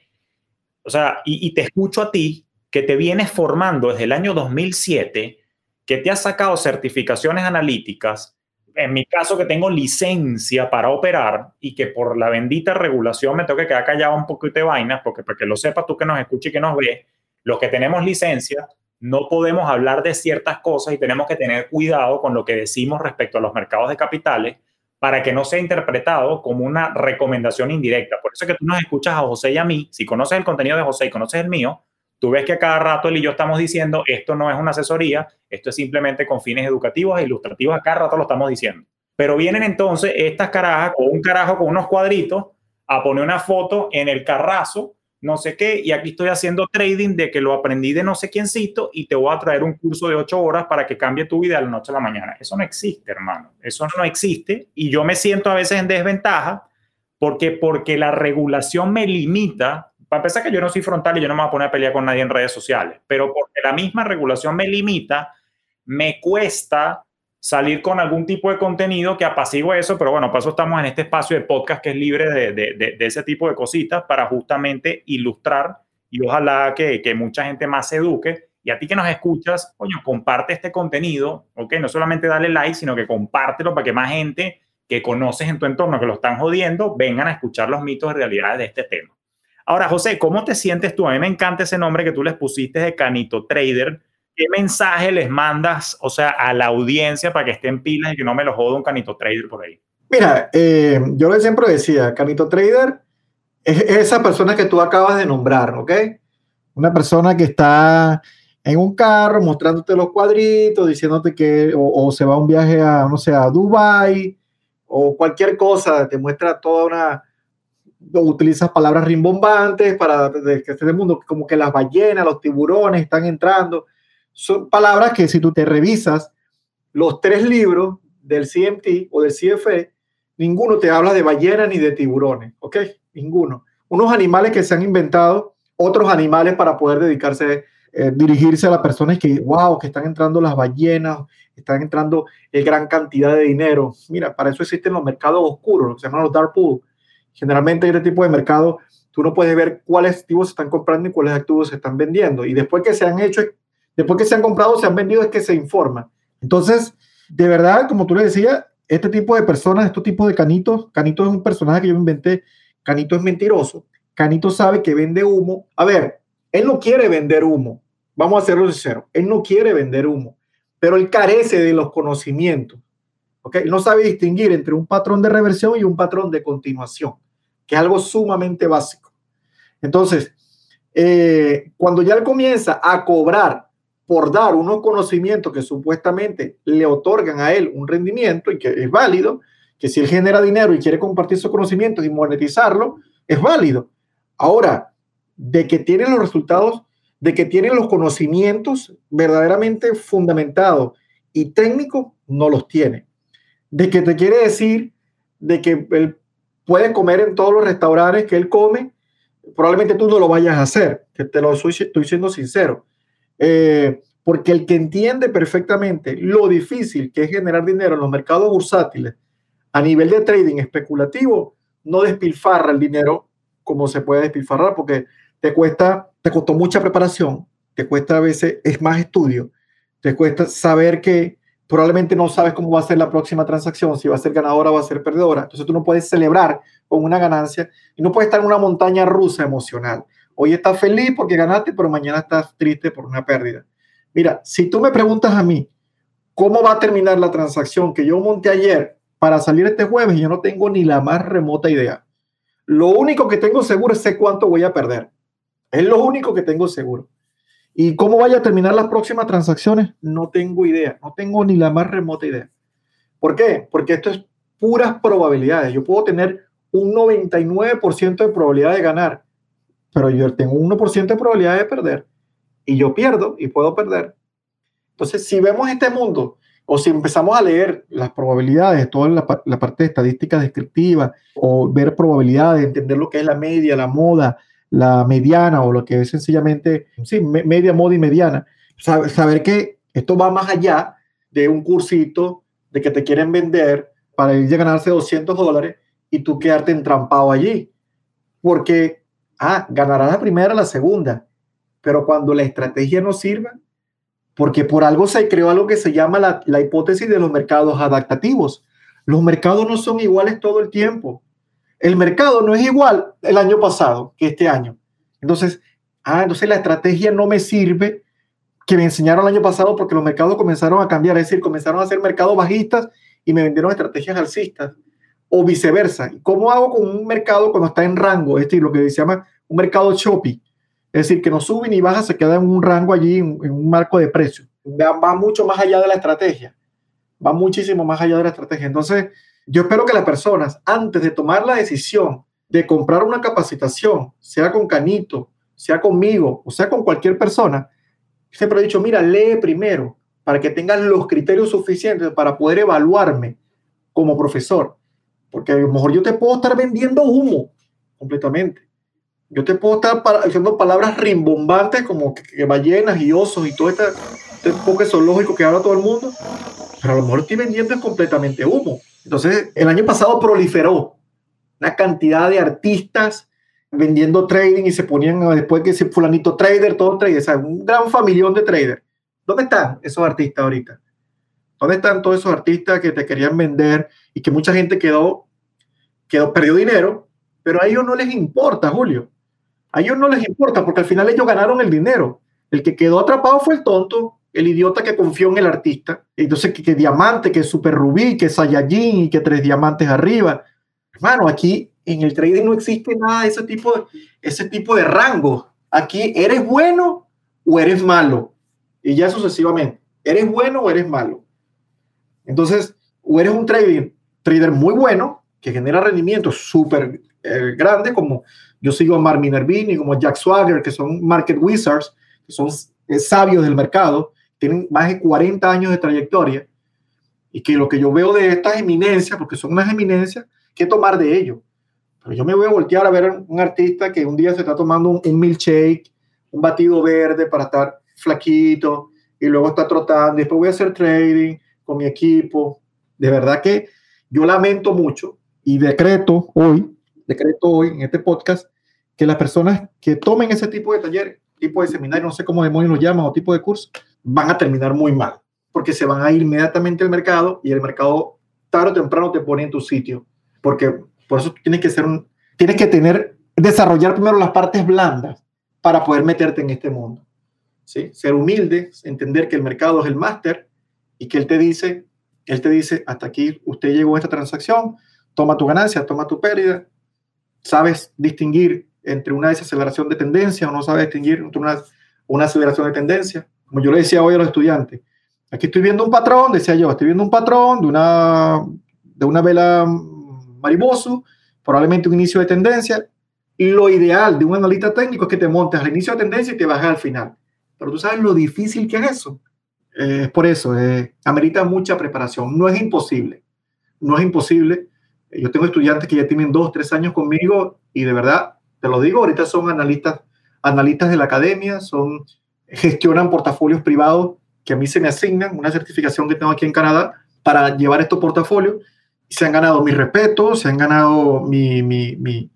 S2: o sea, y, y te escucho a ti que te vienes formando desde el año 2007, que te has sacado certificaciones analíticas, en mi caso que tengo licencia para operar y que por la bendita regulación me tengo que quedar callado un poquito de vainas, porque para que lo sepas tú que nos escuches y que nos ves, los que tenemos licencia no podemos hablar de ciertas cosas y tenemos que tener cuidado con lo que decimos respecto a los mercados de capitales para que no sea interpretado como una recomendación indirecta. Por eso es que tú nos escuchas a José y a mí, si conoces el contenido de José y conoces el mío, Tú ves que a cada rato él y yo estamos diciendo, esto no es una asesoría, esto es simplemente con fines educativos e ilustrativos, a cada rato lo estamos diciendo. Pero vienen entonces estas carajas o un carajo con unos cuadritos a poner una foto en el carrazo, no sé qué, y aquí estoy haciendo trading de que lo aprendí de no sé quiéncito y te voy a traer un curso de ocho horas para que cambie tu vida de la noche a la mañana. Eso no existe, hermano. Eso no existe y yo me siento a veces en desventaja porque porque la regulación me limita para empezar que yo no soy frontal y yo no me voy a poner a pelear con nadie en redes sociales, pero porque la misma regulación me limita, me cuesta salir con algún tipo de contenido que apacigüe eso, pero bueno, por eso estamos en este espacio de podcast que es libre de, de, de, ese tipo de cositas para justamente ilustrar y ojalá que, que, mucha gente más se eduque. Y a ti que nos escuchas, coño, comparte este contenido, ¿ok? No solamente dale like, sino que compártelo para que más gente que conoces en tu entorno que lo están jodiendo vengan a escuchar los mitos y realidades de este tema. Ahora, José, ¿cómo te sientes tú? A mí me encanta ese nombre que tú les pusiste de Canito Trader. ¿Qué mensaje les mandas, o sea, a la audiencia para que estén pilas y que no me lo joda un Canito Trader por ahí?
S1: Mira, eh, yo siempre decía, Canito Trader es esa persona que tú acabas de nombrar, ¿ok? Una persona que está en un carro mostrándote los cuadritos, diciéndote que o, se va a un viaje a, no sé, a Dubai o cualquier cosa, te muestra toda una, utilizas palabras rimbombantes para que este mundo, como que las ballenas, los tiburones están entrando. Son palabras que si tú te revisas los tres libros del CMT o del CFE, ninguno te habla de ballenas ni de tiburones, ¿ok? Ninguno. Unos animales que se han inventado, otros animales para poder dedicarse, eh, dirigirse a las personas que, wow, que están entrando las ballenas, están entrando en gran cantidad de dinero. Mira, para eso existen los mercados oscuros, lo que se llaman los dark pools Generalmente en este tipo de mercado tú no puedes ver cuáles activos se están comprando y cuáles activos se están vendiendo. Y después que se han hecho, después que se han comprado, se han vendido, es que se informa. Entonces, de verdad, como tú le decías, este tipo de personas, este tipo de Canito, Canito es un personaje que yo inventé, Canito es mentiroso, Canito sabe que vende humo. A ver, él no quiere vender humo, vamos a serlo sincero, él no quiere vender humo, pero él carece de los conocimientos. ¿ok? Él no sabe distinguir entre un patrón de reversión y un patrón de continuación que es algo sumamente básico. Entonces, eh, cuando ya él comienza a cobrar por dar unos conocimientos que supuestamente le otorgan a él un rendimiento y que es válido, que si él genera dinero y quiere compartir esos conocimientos y monetizarlo, es válido. Ahora, de que tienen los resultados, de que tienen los conocimientos verdaderamente fundamentados y técnicos, no los tiene. De que te quiere decir de que el puede comer en todos los restaurantes que él come, probablemente tú no lo vayas a hacer, que te lo estoy, estoy siendo sincero. Eh, porque el que entiende perfectamente lo difícil que es generar dinero en los mercados bursátiles a nivel de trading especulativo, no despilfarra el dinero como se puede despilfarrar, porque te cuesta, te costó mucha preparación, te cuesta a veces, es más estudio, te cuesta saber que probablemente no sabes cómo va a ser la próxima transacción, si va a ser ganadora o va a ser perdedora. Entonces tú no puedes celebrar con una ganancia y no puedes estar en una montaña rusa emocional. Hoy estás feliz porque ganaste, pero mañana estás triste por una pérdida. Mira, si tú me preguntas a mí cómo va a terminar la transacción que yo monté ayer para salir este jueves, yo no tengo ni la más remota idea. Lo único que tengo seguro es sé cuánto voy a perder. Es lo único que tengo seguro. ¿Y cómo vaya a terminar las próximas transacciones? No tengo idea, no tengo ni la más remota idea. ¿Por qué? Porque esto es puras probabilidades. Yo puedo tener un 99% de probabilidad de ganar, pero yo tengo un 1% de probabilidad de perder y yo pierdo y puedo perder. Entonces, si vemos este mundo o si empezamos a leer las probabilidades, toda la, la parte de estadística descriptiva o ver probabilidades, entender lo que es la media, la moda, la mediana o lo que es sencillamente, sí, media, moda y mediana, saber, saber que esto va más allá de un cursito de que te quieren vender para ir a ganarse 200 dólares y tú quedarte entrampado allí. Porque, ah, ganarás la primera, la segunda, pero cuando la estrategia no sirva, porque por algo se creó algo que se llama la, la hipótesis de los mercados adaptativos. Los mercados no son iguales todo el tiempo. El mercado no es igual el año pasado que este año. Entonces, ah, entonces la estrategia no me sirve que me enseñaron el año pasado porque los mercados comenzaron a cambiar, es decir, comenzaron a ser mercados bajistas y me vendieron estrategias alcistas o viceversa. ¿Cómo hago con un mercado cuando está en rango? Es decir, lo que se llama un mercado choppy. Es decir, que no sube ni baja, se queda en un rango allí, en, un marco de precio. Va, va, mucho más allá de la estrategia. Va muchísimo más allá de la estrategia. Entonces, yo espero que las personas, antes de tomar la decisión de comprar una capacitación, sea con Canito, sea conmigo o sea con cualquier persona, siempre he dicho, mira, lee primero para que tengas los criterios suficientes para poder evaluarme como profesor. Porque a lo mejor yo te puedo estar vendiendo humo completamente. Yo te puedo estar diciendo palabras rimbombantes como que, ballenas y osos y todo este, este enfoque zoológico que habla todo el mundo, pero a lo mejor estoy vendiendo es completamente humo. Entonces, el año pasado proliferó una cantidad de artistas vendiendo trading y se ponían después que ese fulanito trader, todo trader, o sea, un gran familión de traders. ¿Dónde están esos artistas ahorita? ¿Dónde están todos esos artistas que te querían vender y que mucha gente quedó, quedó perdió dinero, pero a ellos no les importa, Julio. A ellos no les importa porque al final ellos ganaron el dinero. El que quedó atrapado fue el tonto el idiota que confió en el artista. Entonces, que, diamante, que super rubí, que Saiyajin y que tres diamantes arriba. Hermano, aquí en el trading no existe nada de ese tipo de, ese tipo de rango. Aquí eres bueno o eres malo. Y ya sucesivamente. ¿Eres bueno o eres malo? Entonces, o eres un trading, trader muy bueno, que genera rendimientos súper eh, grandes, como yo sigo a Mark Minervini, como Jack Swagger, que son market wizards, que son eh, sabios del mercado, tienen más de 40 años de trayectoria y que lo que yo veo de estas eminencias, porque son unas eminencias, ¿qué tomar de ellos? Pero yo me voy a voltear a ver un artista que un día se está tomando un, milkshake, un batido verde para estar flaquito y luego está trotando. Después voy a hacer trading con mi equipo. De verdad que yo lamento mucho y decreto hoy, decreto hoy en este podcast, que las personas que tomen ese tipo de taller, tipo de seminario, no sé cómo demonios lo llaman, o tipo de curso, van a terminar muy mal, porque se van a ir inmediatamente al mercado y el mercado tarde o temprano te pone en tu sitio, porque por eso tienes que ser un, tienes que tener, desarrollar primero las partes blandas para poder meterte en este mundo. ¿sí? Ser humilde, entender que el mercado es el máster y que él te dice, él te dice, hasta aquí usted llegó a esta transacción, toma tu ganancia, toma tu pérdida, sabes distinguir entre una desaceleración de tendencia o no sabes distinguir entre una, una aceleración de tendencia como yo le decía hoy a los estudiantes, aquí estoy viendo un patrón, decía yo, estoy viendo un patrón de una, de una vela mariposo, probablemente un inicio de tendencia, lo ideal de un analista técnico es que te montes al inicio de tendencia y te bajes al final. Pero tú sabes lo difícil que es eso. Eh, es por eso, eh, amerita mucha preparación. No es imposible, no es imposible. Yo tengo estudiantes que ya tienen dos, tres años conmigo y de verdad, te lo digo, ahorita son analistas, analistas de la academia, son gestionan portafolios privados que a mí se me asignan, una certificación que tengo aquí en Canadá para llevar estos portafolios. Se han ganado mi respeto, se han ganado mi, mi, mi,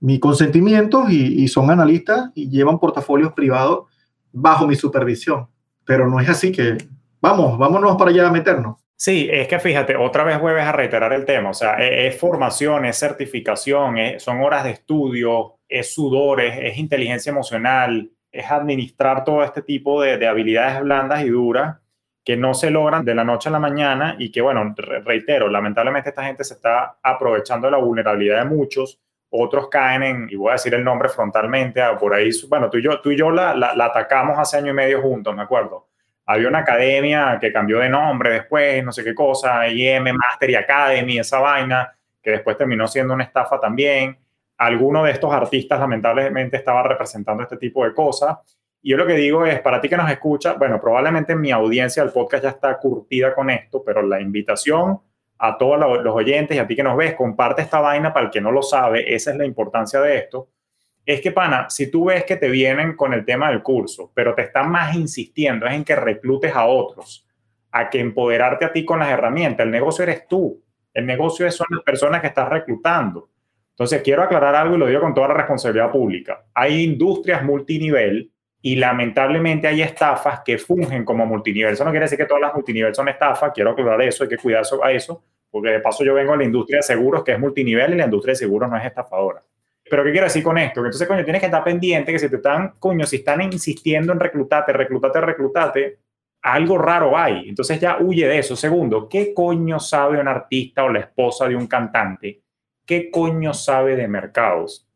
S1: mi consentimiento y, y, son analistas y llevan portafolios privados bajo mi supervisión. Pero no es así que, vamos, vámonos para allá a meternos.
S2: Sí, es que fíjate, otra vez vuelves a reiterar el tema, o sea, e, es, formación, es certificación, son horas de estudio, es sudores, es inteligencia emocional, es administrar todo este tipo de, habilidades blandas y duras que no se logran de la noche a la mañana y que, bueno, reitero, lamentablemente esta gente se está aprovechando de la vulnerabilidad de muchos, otros caen en, y voy a decir el nombre frontalmente, por ahí, bueno, tú y yo, tú y yo la, la, atacamos hace año y medio juntos, me acuerdo. Había una academia que cambió de nombre después, no sé qué cosa, IM, Mastery Academy, esa vaina, que después terminó siendo una estafa también. Alguno de estos artistas lamentablemente estaba representando este tipo de cosas. Y yo lo que digo es, para ti que nos escucha, bueno, probablemente mi audiencia del podcast ya está curtida con esto, pero la invitación a todos los oyentes y a ti que nos ves, comparte esta vaina para el que no lo sabe, esa es la importancia de esto. Es que, pana, si tú ves que te vienen con el tema del curso, pero te están más insistiendo es en que reclutes a otros, a que empoderarte a ti con las herramientas. El negocio eres tú. El negocio son las personas que estás reclutando. Entonces, quiero aclarar algo y lo digo con toda la responsabilidad pública. Hay industrias multinivel y lamentablemente hay estafas que fungen como multinivel. Eso no quiere decir que todas las multinivel son estafas, quiero aclarar eso, hay que cuidar a eso, porque de paso yo vengo a la industria de seguros que es multinivel y la industria de seguros no es estafadora. Pero ¿qué quiero decir con esto? Que entonces, coño, tienes que estar pendiente que si te están, coño, si están insistiendo en reclutarte, reclutarte, reclutarte, algo raro hay. Entonces ya huye de eso. Segundo, ¿qué coño sabe un artista o la esposa de un cantante? ¿Qué coño sabe de mercados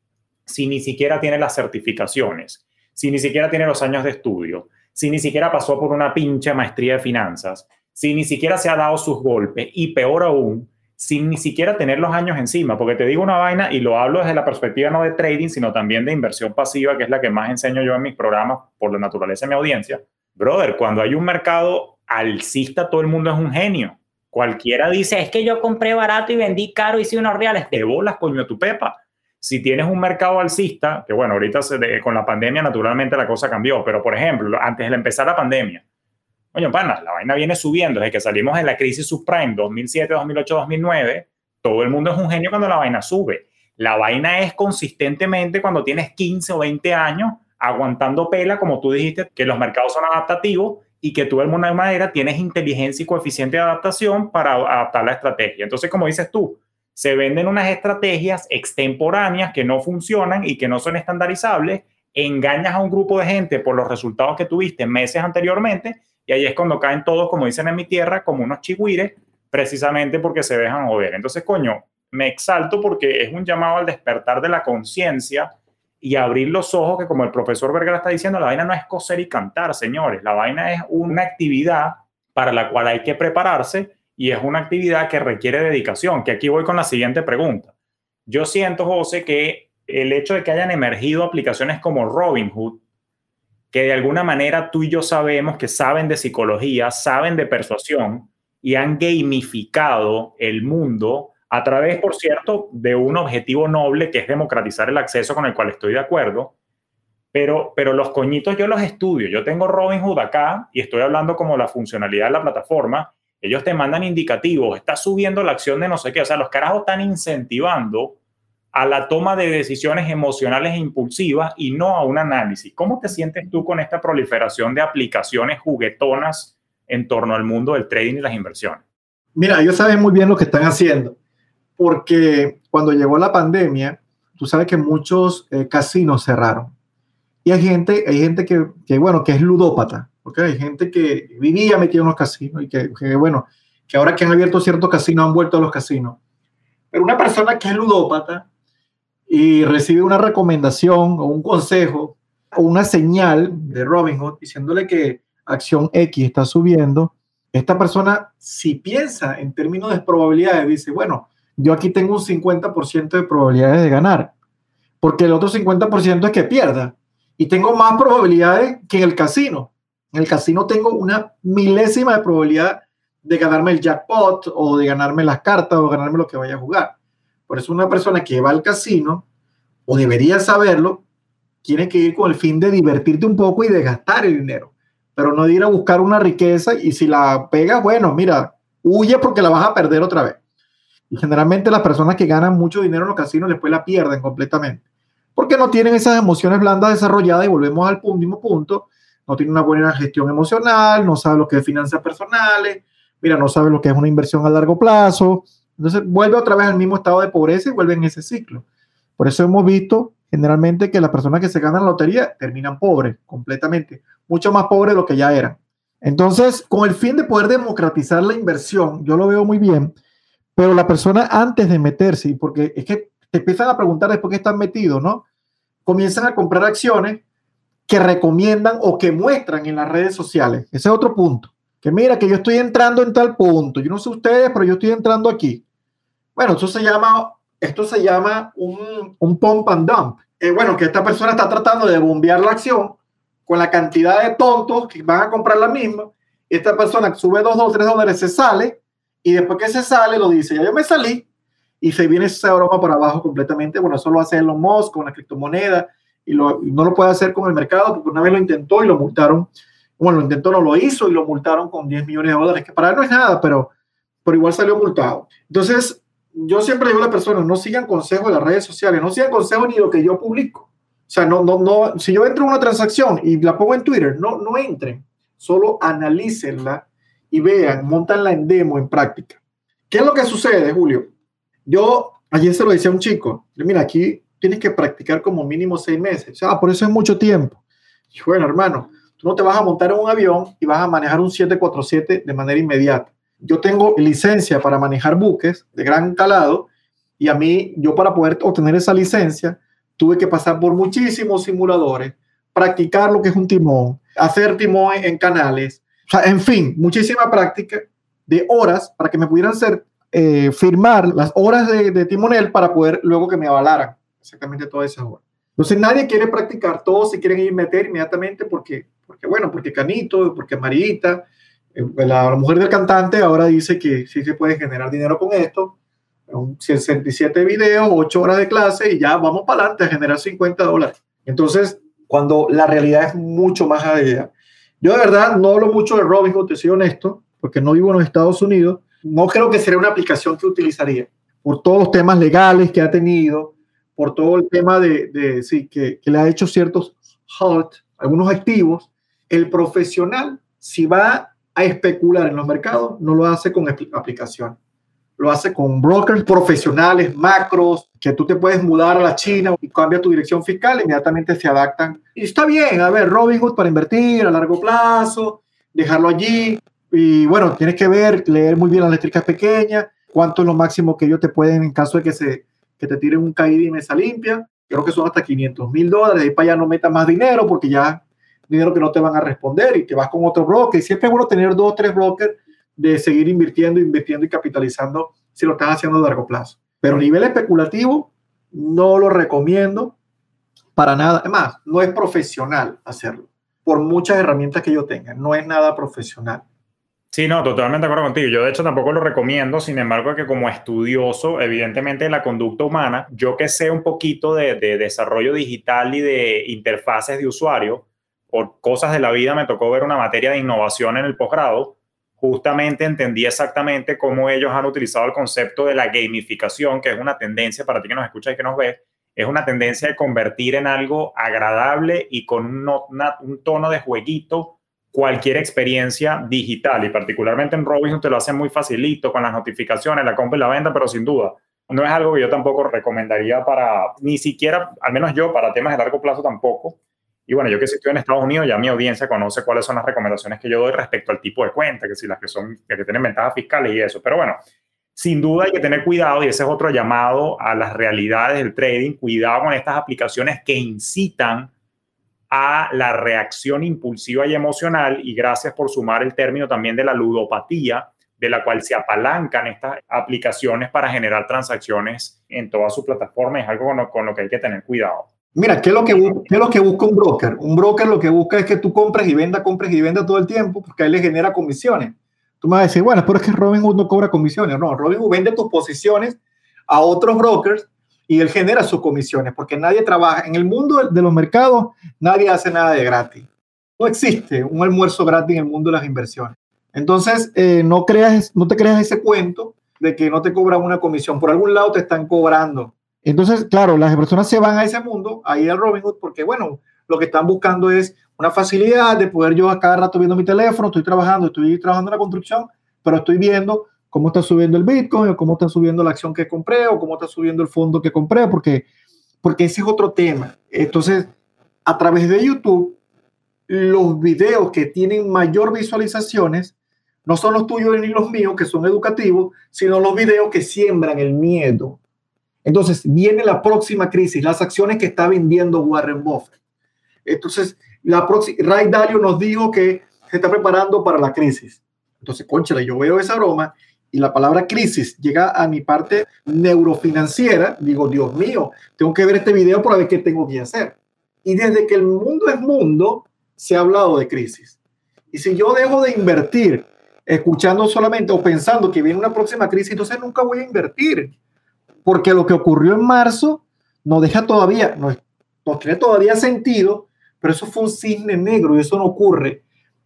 S2: si ni siquiera tiene las certificaciones? si ni siquiera tiene los años de estudio, si ni siquiera pasó por una pinche maestría de finanzas, si ni siquiera se ha dado sus golpes y peor aún, sin ni siquiera tener los años encima, porque te digo una vaina y lo hablo desde la perspectiva no de trading, sino también de inversión pasiva, que es la que más enseño yo en mis programas por la naturaleza de mi audiencia. Brother, cuando hay un mercado alcista, todo el mundo es un genio. Cualquiera dice, es que yo compré barato y vendí caro hice unos reales. De bolas, coño, tu pepa. Si tienes un mercado alcista, que bueno, ahorita con la pandemia naturalmente la cosa cambió, pero por ejemplo, antes de empezar la pandemia, coño, pana, la vaina viene subiendo desde que salimos de la crisis subprime 2007, 2008, 2009, todo el mundo es un genio cuando la vaina sube. La vaina es consistentemente cuando tienes 15 o 20 años aguantando pela, como tú dijiste, que los mercados son adaptativos y que tú de alguna manera tienes inteligencia y coeficiente de adaptación para adaptar la estrategia. Entonces, como dices tú, se venden unas estrategias extemporáneas que no funcionan y que no son estandarizables, engañas a un grupo de gente por los resultados que tuviste meses anteriormente y ahí es cuando caen todos, como dicen en mi tierra, como unos chigüires, precisamente porque se dejan joder. Entonces, coño, me exalto porque es un llamado al despertar de la conciencia y abrir los ojos que como el profesor Vergara está diciendo, la vaina no es coser y cantar, señores, la vaina es una actividad para la cual hay que prepararse y es una actividad que requiere dedicación, que aquí voy con la siguiente pregunta. Yo siento, José, que el hecho de que hayan emergido aplicaciones como Robinhood, que de alguna manera tú y yo sabemos que saben de psicología, saben de persuasión y han gamificado el mundo a través, por cierto, de un objetivo noble que es democratizar el acceso con el cual estoy de acuerdo. Pero, pero los coñitos yo los estudio. Yo tengo Robinhood acá y estoy hablando como la funcionalidad de la plataforma ellos te mandan indicativos, está subiendo la acción de no sé qué, o sea, los carajos están incentivando a la toma de decisiones emocionales e impulsivas y no a un análisis. ¿Cómo te sientes tú con esta proliferación de aplicaciones juguetonas en torno al mundo del trading y las inversiones?
S1: Mira, ellos saben muy bien lo que están haciendo, porque cuando llegó la pandemia, tú sabes que muchos eh, casinos cerraron. Y hay gente, hay gente que, que, bueno, que es ludópata porque hay gente que vivía metido en los casinos y que, bueno, que ahora que han abierto ciertos casinos han vuelto a los casinos. Pero una persona que es ludópata y recibe una recomendación o un consejo o una señal de Robinhood diciéndole que acción X está subiendo, esta persona si piensa en términos de probabilidades, dice, bueno, yo aquí tengo un 50% de probabilidades de ganar, porque el otro 50% es que pierda. Y tengo más probabilidades que en el casino. En el casino tengo una milésima de probabilidad de ganarme el jackpot o de ganarme las cartas o ganarme lo que vaya a jugar. Por eso una persona que va al casino, o debería saberlo, tiene que ir con el fin de divertirte un poco y de gastar el dinero, pero no ir a buscar una riqueza y si la pega, bueno, mira, huye porque la vas a perder otra vez. Y generalmente las personas que ganan mucho dinero en los casinos después la pierden completamente, porque no tienen esas emociones blandas desarrolladas y volvemos al último punto, no tiene una buena gestión emocional, no sabe lo que es finanzas personales, mira, no sabe lo que es una inversión a largo plazo. Entonces vuelve otra vez al mismo estado de pobreza y vuelve en ese ciclo. Por eso hemos visto generalmente que las personas que se ganan la lotería terminan pobres completamente, mucho más pobres de lo que ya eran. Entonces, con el fin de poder democratizar la inversión, yo lo veo muy bien, pero la persona antes de meterse, porque es que te empiezan a preguntar después que están metidos, ¿no? Comienzan a comprar acciones que recomiendan o que muestran en las redes sociales. Ese es otro punto. Que mira, que yo estoy entrando en tal punto. Yo no sé ustedes, pero yo estoy entrando aquí. Bueno, esto se llama, esto se llama un, un pump and dump. Eh, bueno, que esta persona está tratando de bombear la acción con la cantidad de tontos que van a comprar la misma. Esta persona sube dos o tres dólares, se sale y después que se sale lo dice, ya yo me salí y se viene esa broma para abajo completamente. Bueno, eso lo hace Elon Musk con la criptomoneda y, lo, no lo puede hacer con el mercado porque una vez lo intentó y lo multaron. Bueno, lo intentó, no lo hizo y lo multaron con 10 millones de dólares, que para él no es nada, pero, pero igual salió multado. Entonces, yo siempre digo a las personas, no sigan consejos de las redes sociales, no sigan consejos ni lo que yo publico. O sea, no, no, no, si yo entro en una transacción y la pongo en Twitter, no, no entren, solo analícenla y vean, montanla en demo, en práctica. ¿Qué es lo que sucede, Julio? Yo ayer se lo decía a un chico, mira, aquí tienes que practicar como mínimo seis meses. O sea, por eso es mucho tiempo. Y bueno, hermano, tú no te vas a montar en un avión y vas a manejar un 747 de manera inmediata. Yo tengo licencia para manejar buques de gran calado y a mí, yo para poder obtener esa licencia, tuve que pasar por muchísimos simuladores, practicar lo que es un timón, hacer timón en, canales, o sea, en fin, muchísima práctica de horas para que me pudieran hacer, eh, firmar las horas de, de, timonel para poder luego que me avalaran exactamente todas esas horas. Entonces nadie quiere practicar, todos se quieren ir meter inmediatamente porque, porque bueno, porque Canito, porque Marita, eh, la, la mujer del cantante ahora dice que sí se puede generar dinero con esto, 67 videos, 8 horas de clase y ya vamos para adelante a generar 50 dólares. Entonces, cuando la realidad es mucho más allá. Yo de verdad no hablo mucho de Robinhood, te soy honesto, porque no vivo en los Estados Unidos. No creo que sería una aplicación que utilizaría por todos los temas legales que ha tenido, por todo el tema de, sí, que, que, le ha hecho ciertos halt, algunos activos. El profesional, si va a especular en los mercados, no lo hace con aplicación lo hace con brokers profesionales, macros, que tú te puedes mudar a la China y cambia tu dirección fiscal, inmediatamente se adaptan. Y está bien, a ver, Robinhood para invertir a largo plazo, dejarlo allí. Y bueno, tienes que ver, leer muy bien las eléctricas pequeñas, cuánto es lo máximo que ellos te pueden en caso de que, se, que te tiren un caído y mesa limpia. Creo que son hasta 500 mil dólares. Ahí para allá no metas más dinero porque ya dinero que no te van a responder y te vas con otro broker. Y siempre es bueno tener dos o tres brokers de seguir invirtiendo, invirtiendo y capitalizando si lo estás haciendo a largo plazo. Pero a nivel especulativo, no lo recomiendo para nada. Además, no es profesional hacerlo, por muchas herramientas que yo tenga. No es nada profesional.
S2: Sí, no, totalmente de acuerdo contigo. Yo de hecho tampoco lo recomiendo, sin embargo, que como estudioso, evidentemente, de la conducta humana, yo que sé un poquito de, de, desarrollo digital y de interfaces de usuario, por cosas de la vida me tocó ver una materia de innovación en el posgrado justamente entendí exactamente cómo ellos han utilizado el concepto de la gamificación, que es una tendencia, para ti que nos escuchas y que nos ves, es una tendencia de convertir en algo agradable y con un, tono de jueguito cualquier experiencia digital y particularmente en Robinhood te lo hacen muy facilito con las notificaciones, la compra y la venta, pero sin duda no es algo que yo tampoco recomendaría para, ni siquiera, al menos yo, para temas de largo plazo tampoco. Y bueno, yo que estoy en Estados Unidos, ya mi audiencia conoce cuáles son las recomendaciones que yo doy respecto al tipo de cuenta, que si las que son, que tienen ventajas fiscales y eso. Pero bueno, sin duda hay que tener cuidado y ese es otro llamado a las realidades del trading. Cuidado con estas aplicaciones que incitan a la reacción impulsiva y emocional. Y gracias por sumar el término también de la ludopatía, de la cual se apalancan estas aplicaciones para generar transacciones en toda su plataforma. Es algo con lo, con lo que hay que tener cuidado.
S1: Mira, ¿qué es, lo que, ¿qué es lo busca un broker? Un broker lo que busca es que tú compres y vendas, compres y vendas todo el tiempo, porque ahí le genera comisiones. Tú me vas a decir, bueno, pero es que Robinhood no cobra comisiones. No, Robinhood vende tus posiciones a otros brokers y él genera sus comisiones, porque nadie trabaja. En el mundo de los mercados, nadie hace nada de gratis. No existe un almuerzo gratis en el mundo de las inversiones. Entonces, eh, no, creas, no te creas ese cuento de que no te cobran una comisión. Por algún lado te están cobrando entonces, claro, las personas se van a ese mundo, ahí al Robinhood, porque bueno, lo que están buscando es una facilidad de poder yo a cada rato viendo mi teléfono, estoy trabajando, estoy trabajando en la construcción, pero estoy viendo cómo está subiendo el Bitcoin, o cómo está subiendo la acción que compré, o cómo está subiendo el fondo que compré, porque, porque ese es otro tema. Entonces, a través de YouTube, los videos que tienen mayor visualizaciones no son los tuyos ni los míos, que son educativos, sino los videos que siembran el miedo entonces, viene la próxima crisis, las acciones que está vendiendo Warren Buffett. Entonces, la próxima, Ray Dalio nos dijo que se está preparando para la crisis. Entonces, conchale, yo veo esa broma y la palabra crisis llega a mi parte neurofinanciera, digo, Dios mío, tengo que ver este video para ver qué tengo que hacer. Y desde que el mundo es mundo, se ha hablado de crisis. Y si yo dejo de invertir escuchando solamente o pensando que viene una próxima crisis, entonces nunca voy a invertir. Porque lo que ocurrió en marzo no deja todavía, no, no tiene todavía sentido, pero eso fue un cisne negro y eso no ocurre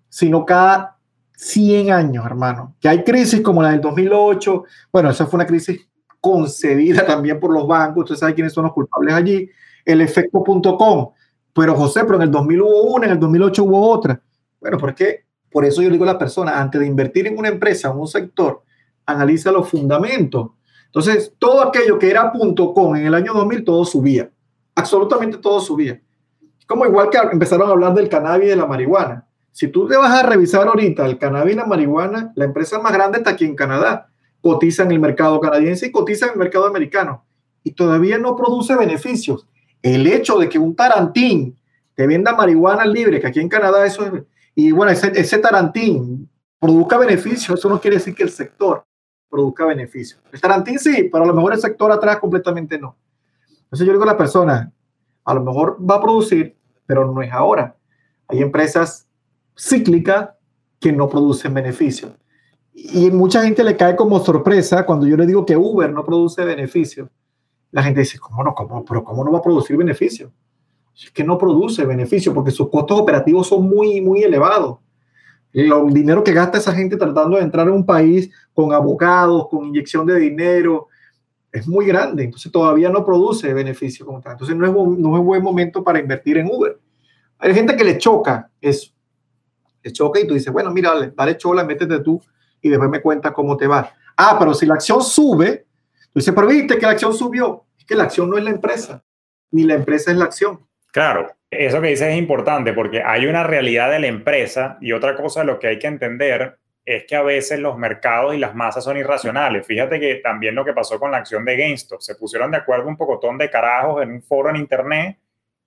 S1: sino cada 100 años, hermano. Que hay crisis como la del 2008. Bueno, esa fue una crisis concebida también por los bancos. Usted sabe quiénes son los culpables allí. El efecto.com. Pero José, pero en el 2000 hubo una, en el 2008 hubo otra. Bueno, porque por eso yo digo a la persona, antes de invertir en una empresa, en un sector, analiza los fundamentos. Entonces, todo aquello que era .com en el año 2000, todo subía. Absolutamente todo subía. Como igual que empezaron a hablar del cannabis y de la marihuana. Si tú te vas a revisar ahorita el cannabis y la marihuana, la empresa más grande está aquí en Canadá. Cotiza en el mercado canadiense y cotiza en el mercado americano. Y todavía no produce beneficios. El hecho de que un tarantín te venda marihuana libre, que aquí en Canadá eso es... Y bueno, ese, ese tarantín produzca beneficios, eso no quiere decir que el sector produzca beneficios. El tarantín sí, pero a lo mejor el sector atrás completamente no. Entonces yo digo a la persona, a lo mejor va a producir, pero no es ahora. Hay empresas cíclica que no producen beneficio. Y mucha gente le cae como sorpresa cuando yo le digo que Uber no produce beneficio. La gente dice, ¿cómo no? ¿Cómo? ¿Pero cómo no va a producir beneficio? Es que no produce beneficio porque sus costos operativos son muy, muy elevados. El dinero que gasta esa gente tratando de entrar en un país con abogados, con inyección de dinero, es muy grande. Entonces todavía no produce beneficio como tal. Entonces no es, no es buen momento para invertir en Uber. Hay gente que le choca eso te choca y tú dices, bueno, mira, dale chola, métete tú y después me cuentas cómo te va. Ah, pero si la acción sube, tú dices, pero viste que la acción subió. Es que la acción no es la empresa, ni la empresa es la acción.
S2: Claro, eso que dices es importante porque hay una realidad de la empresa y otra cosa lo que hay que entender es que a veces los mercados y las masas son irracionales. Fíjate que también lo que pasó con la acción de GameStop, se pusieron de acuerdo un pocotón de carajos en un foro en internet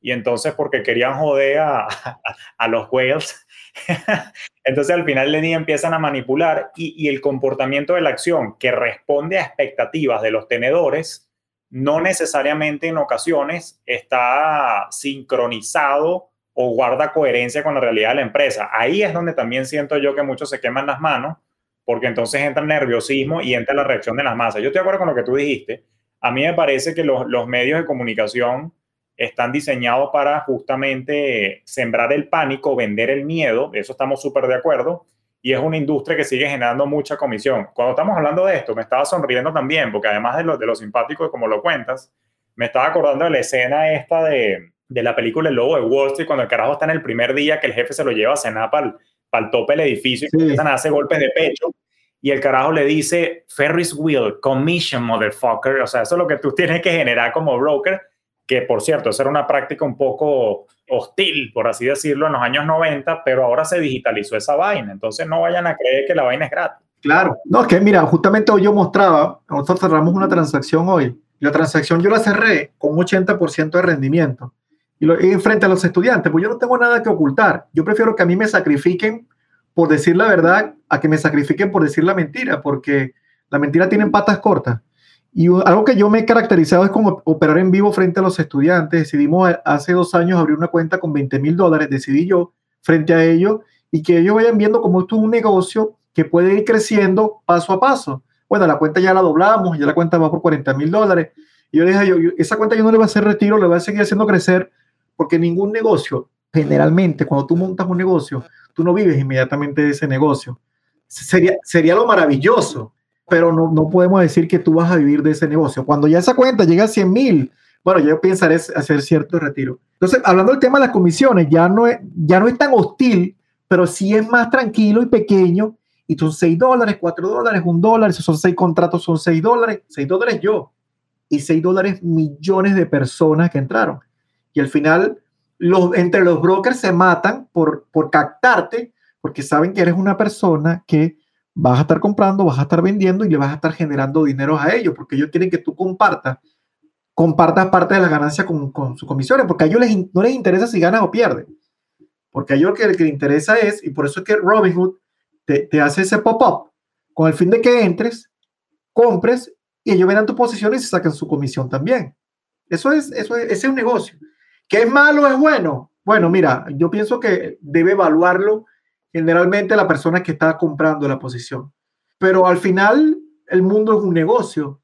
S2: y entonces porque querían joder a, a los whales, Entonces al final del día empiezan a manipular y, el comportamiento de la acción que responde a expectativas de los tenedores no necesariamente en ocasiones está sincronizado o guarda coherencia con la realidad de la empresa. Ahí es donde también siento yo que muchos se queman las manos porque entonces entra el nerviosismo y entra la reacción de las masas. Yo estoy de acuerdo con lo que tú dijiste. A mí me parece que los, los medios de comunicación están diseñados para justamente sembrar el pánico, vender el miedo, eso estamos súper de acuerdo, y es una industria que sigue generando mucha comisión. Cuando estamos hablando de esto, me estaba sonriendo también, porque además de lo, de lo simpático, como lo cuentas, me estaba acordando de la escena esta de, de la película El Lobo de Wall Street, cuando el carajo está en el primer día que el jefe se lo lleva a cenar para el, tope del edificio y empiezan a hacer golpes de pecho. Y el carajo le dice, Ferris wheel, commission, motherfucker. O sea, eso es lo que tú tienes que generar como broker que por cierto, esa era una práctica un poco hostil, por así decirlo, en los años 90, pero ahora se digitalizó esa vaina, entonces no vayan a creer que la vaina es gratis.
S1: Claro, no, es que mira, justamente hoy yo mostraba, nosotros cerramos una transacción hoy, la transacción yo la cerré con un 80% de rendimiento, y, lo, y frente a los estudiantes, pues yo no tengo nada que ocultar, yo prefiero que a mí me sacrifiquen por decir la verdad a que me sacrifiquen por decir la mentira, porque la mentira tiene patas cortas. Y algo que yo me he caracterizado es como operar en vivo frente a los estudiantes. Decidimos hace dos años abrir una cuenta con 20 mil dólares, decidí yo frente a ellos y que ellos vayan viendo cómo esto es un negocio que puede ir creciendo paso a paso. Bueno, la cuenta ya la doblamos, ya la cuenta va por 40 mil dólares. Y yo le dije, yo, esa cuenta yo no le voy a hacer retiro, le voy a seguir haciendo crecer, porque ningún negocio, generalmente, cuando tú montas un negocio, tú no vives inmediatamente de ese negocio. Sería, sería lo maravilloso pero no, no podemos decir que tú vas a vivir de ese negocio. Cuando ya esa cuenta llega a 100 mil, bueno, yo pensaré hacer cierto retiro. Entonces, hablando del tema de las comisiones, ya no es, ya no es tan hostil, pero sí es más tranquilo y pequeño. Y son 6 dólares, 4 dólares, 1 dólar. Si son 6 contratos, son 6 dólares. 6 dólares yo. Y 6 dólares millones de personas que entraron. Y al final, los, entre los brokers se matan por, por captarte, porque saben que eres una persona que vas a estar comprando, vas a estar vendiendo y le vas a estar generando dinero a ellos, porque ellos quieren que tú compartas, compartas parte de la ganancia con, con sus comisiones, porque a ellos les, no les interesa si ganas o pierdes, porque a ellos lo que, les interesa es, y por eso es que Robinhood te, te hace ese pop-up, con el fin de que entres, compres y ellos verán tu posición y se sacan su comisión también. Eso es, eso es un negocio. ¿Qué es malo o es bueno? Bueno, mira, yo pienso que debe evaluarlo generalmente la persona que está comprando la posición. Pero al final, el mundo es un negocio.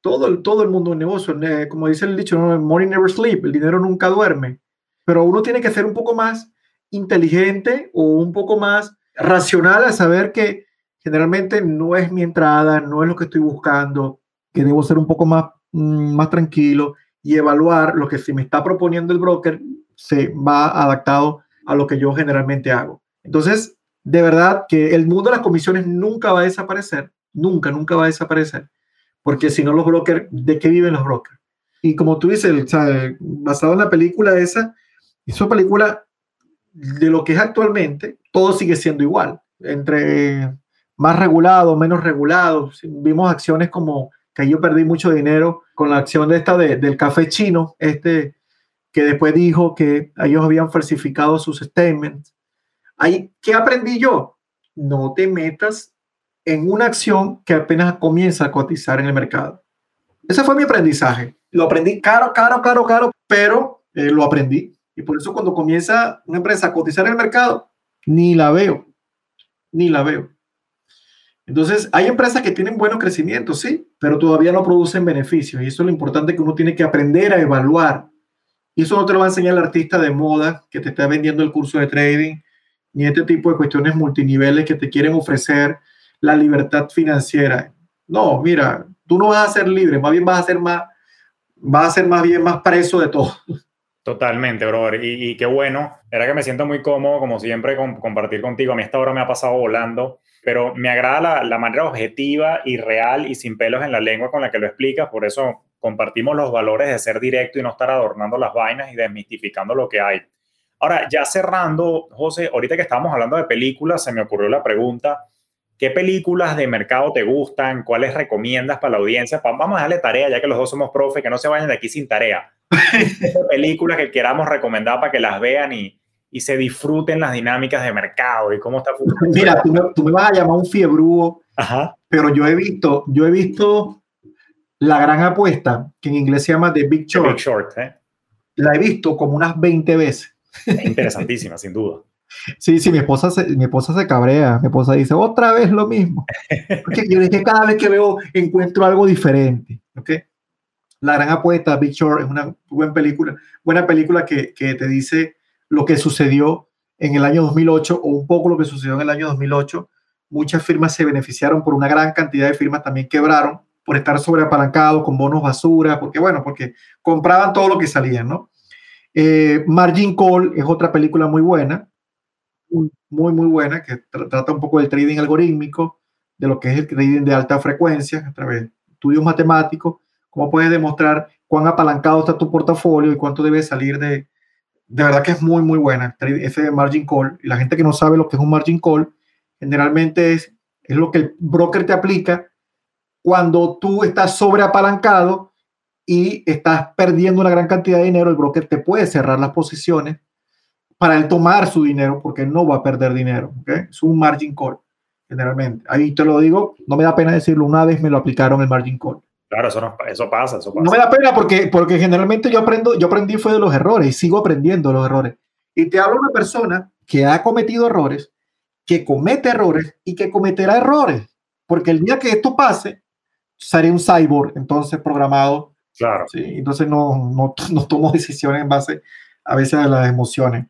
S1: Todo el, todo el mundo es un negocio. Como dice el dicho, money never sleep, el dinero nunca duerme. Pero uno tiene que ser un poco más inteligente o un poco más racional a saber que generalmente no es mi entrada, no es lo que estoy buscando, que debo ser un poco más, mm, más tranquilo y evaluar lo que si me está proponiendo el broker se va adaptado a lo que yo generalmente hago. Entonces, de verdad que el mundo de las comisiones nunca va a desaparecer, nunca, nunca va a desaparecer, porque si no los brokers, ¿de qué viven los brokers? Y como tú dices, basado en la película esa, esa película de lo que es actualmente, todo sigue siendo igual, entre más regulado, menos regulado. Vimos acciones como que yo perdí mucho dinero con la acción de esta del café chino, este que después dijo que ellos habían falsificado sus statements. Ahí, ¿Qué aprendí yo? No te metas en una acción que apenas comienza a cotizar en el mercado. Ese fue mi aprendizaje. Lo aprendí caro, caro, caro, caro, pero eh, lo aprendí. Y por eso cuando comienza una empresa a cotizar en el mercado, ni la veo, ni la veo. Entonces, hay empresas que tienen buenos crecimientos, sí, pero todavía no producen beneficios. Y eso es lo importante que uno tiene que aprender a evaluar. Y eso no te lo va a enseñar el artista de moda que te está vendiendo el curso de trading, ni este tipo de cuestiones multiniveles que te quieren ofrecer la libertad financiera. No, mira, tú no vas a ser libre, más bien vas a ser más, vas a ser más bien más preso de todo.
S2: Totalmente, brother. Y, qué bueno. Era que me siento muy cómodo, como siempre, con, compartir contigo. A mí esta hora me ha pasado volando, pero me agrada la, la, manera objetiva y real y sin pelos en la lengua con la que lo explicas. Por eso compartimos los valores de ser directo y no estar adornando las vainas y desmistificando lo que hay. Ahora, ya cerrando, José, ahorita que estábamos hablando de películas, se me ocurrió la pregunta. ¿Qué películas de mercado te gustan? ¿Cuáles recomiendas para la audiencia? Vamos a darle tarea, ya que los dos somos profe, que no se vayan de aquí sin tarea películas que queramos recomendar para que las vean y, y, se disfruten las dinámicas de mercado y cómo está
S1: funcionando. Mira, tú me, tú me vas a llamar un fiebrúo, pero yo he visto, yo he visto La Gran Apuesta, que en inglés se llama The Big Short. Big Short ¿eh? La he visto como unas 20 veces.
S2: interesantísima, sin duda.
S1: Sí, sí, mi esposa, se, mi esposa se cabrea, mi esposa dice, otra vez lo mismo. Porque yo dije, cada vez que veo encuentro algo diferente. ¿okay? La gran apuesta, Big Short, es una buena película, buena película que, que, te dice lo que sucedió en el año 2008 o un poco lo que sucedió en el año 2008. Muchas firmas se beneficiaron por una gran cantidad de firmas también quebraron por estar sobreapalancados con bonos basura, porque bueno, porque compraban todo lo que salía, ¿no? Eh, Margin Call es otra película muy buena, muy, muy buena, que trata un poco del trading algorítmico, de lo que es el trading de alta frecuencia, a través de estudios matemáticos, cómo puedes demostrar cuán apalancado está tu portafolio y cuánto debe salir de... De verdad que es muy, muy buena ese margin call. Y la gente que no sabe lo que es un margin call, generalmente es, es lo que el broker te aplica cuando tú estás sobreapalancado y estás perdiendo una gran cantidad de dinero, el broker te puede cerrar las posiciones para él tomar su dinero porque no va a perder dinero. ¿okay? Es un margin call, generalmente. Ahí te lo digo, no me da pena decirlo, una vez me lo aplicaron el margin call.
S2: Claro, eso, no, eso pasa, eso pasa.
S1: No me da pena porque, porque generalmente yo aprendo, yo aprendí fue de los errores y sigo aprendiendo los errores. Y te hablo de una persona que ha cometido errores, que comete errores y que cometerá errores. Porque el día que esto pase, seré un cyborg, entonces programado.
S2: Claro.
S1: ¿sí? Entonces no, no, no tomo decisiones en base a veces a las emociones.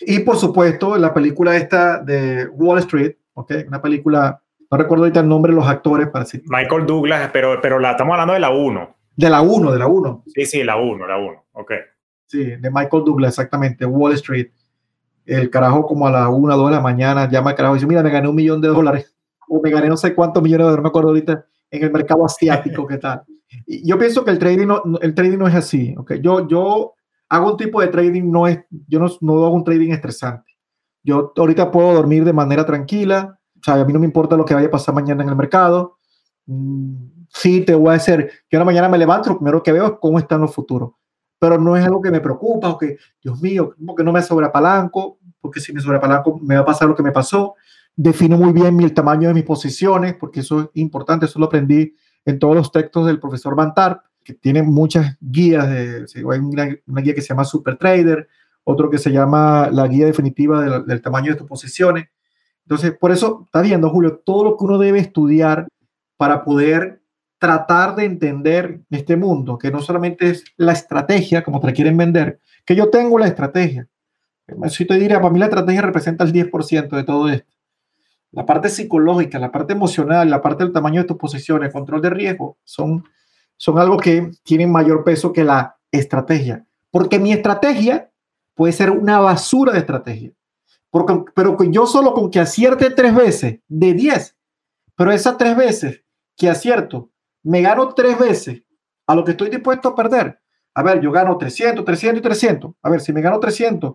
S1: Y por supuesto, la película esta de Wall Street, ¿okay? una película no recuerdo ahorita el nombre de los actores para decir.
S2: Michael Douglas, pero, pero la, estamos hablando de la 1.
S1: De la 1, de la 1.
S2: Sí, sí, la 1, la 1, ok.
S1: Sí, de Michael Douglas, exactamente, Wall Street. El carajo como a la 1, 2 de la mañana llama al carajo y dice, mira, me gané un millón de dólares. O me gané no sé cuántos millones de dólares, no me acuerdo ahorita, en el mercado asiático, ¿qué tal? Yo pienso que el trading no, el trading no es así, ¿ok? Yo, yo hago un tipo de trading, no es, yo no, no hago un trading estresante. Yo ahorita puedo dormir de manera tranquila, o sea, a mí no me importa lo que vaya a pasar mañana en el mercado. Mm, sí, te voy a decir, que una mañana me levanto, lo primero que veo es cómo están los futuros. Pero no es algo que me preocupa, o que, Dios mío, porque no me sobreapalanco, porque si me sobreapalanco me va a pasar lo que me pasó. defino muy bien el tamaño de mis posiciones, porque eso es importante, eso lo aprendí en todos los textos del profesor Bantar, que tiene muchas guías, de, hay una, guía que se llama Super Trader, otro que se llama la guía definitiva del, tamaño de tus posiciones. Entonces, por eso, está viendo, Julio, todo lo que uno debe estudiar para poder tratar de entender este mundo, que no solamente es la estrategia, como te quieren vender, que yo tengo la estrategia. Si te diría, para mí la estrategia representa el 10% de todo esto. La parte psicológica, la parte emocional, la parte del tamaño de tus posiciones, control de riesgo, son, son algo que tienen mayor peso que la estrategia. Porque mi estrategia puede ser una basura de estrategia. Porque, pero yo solo con que acierte tres veces de 10, pero esas tres veces que acierto me gano tres veces a lo que estoy dispuesto a perder. A ver, yo gano 300, 300 y 300. A ver, si me gano 300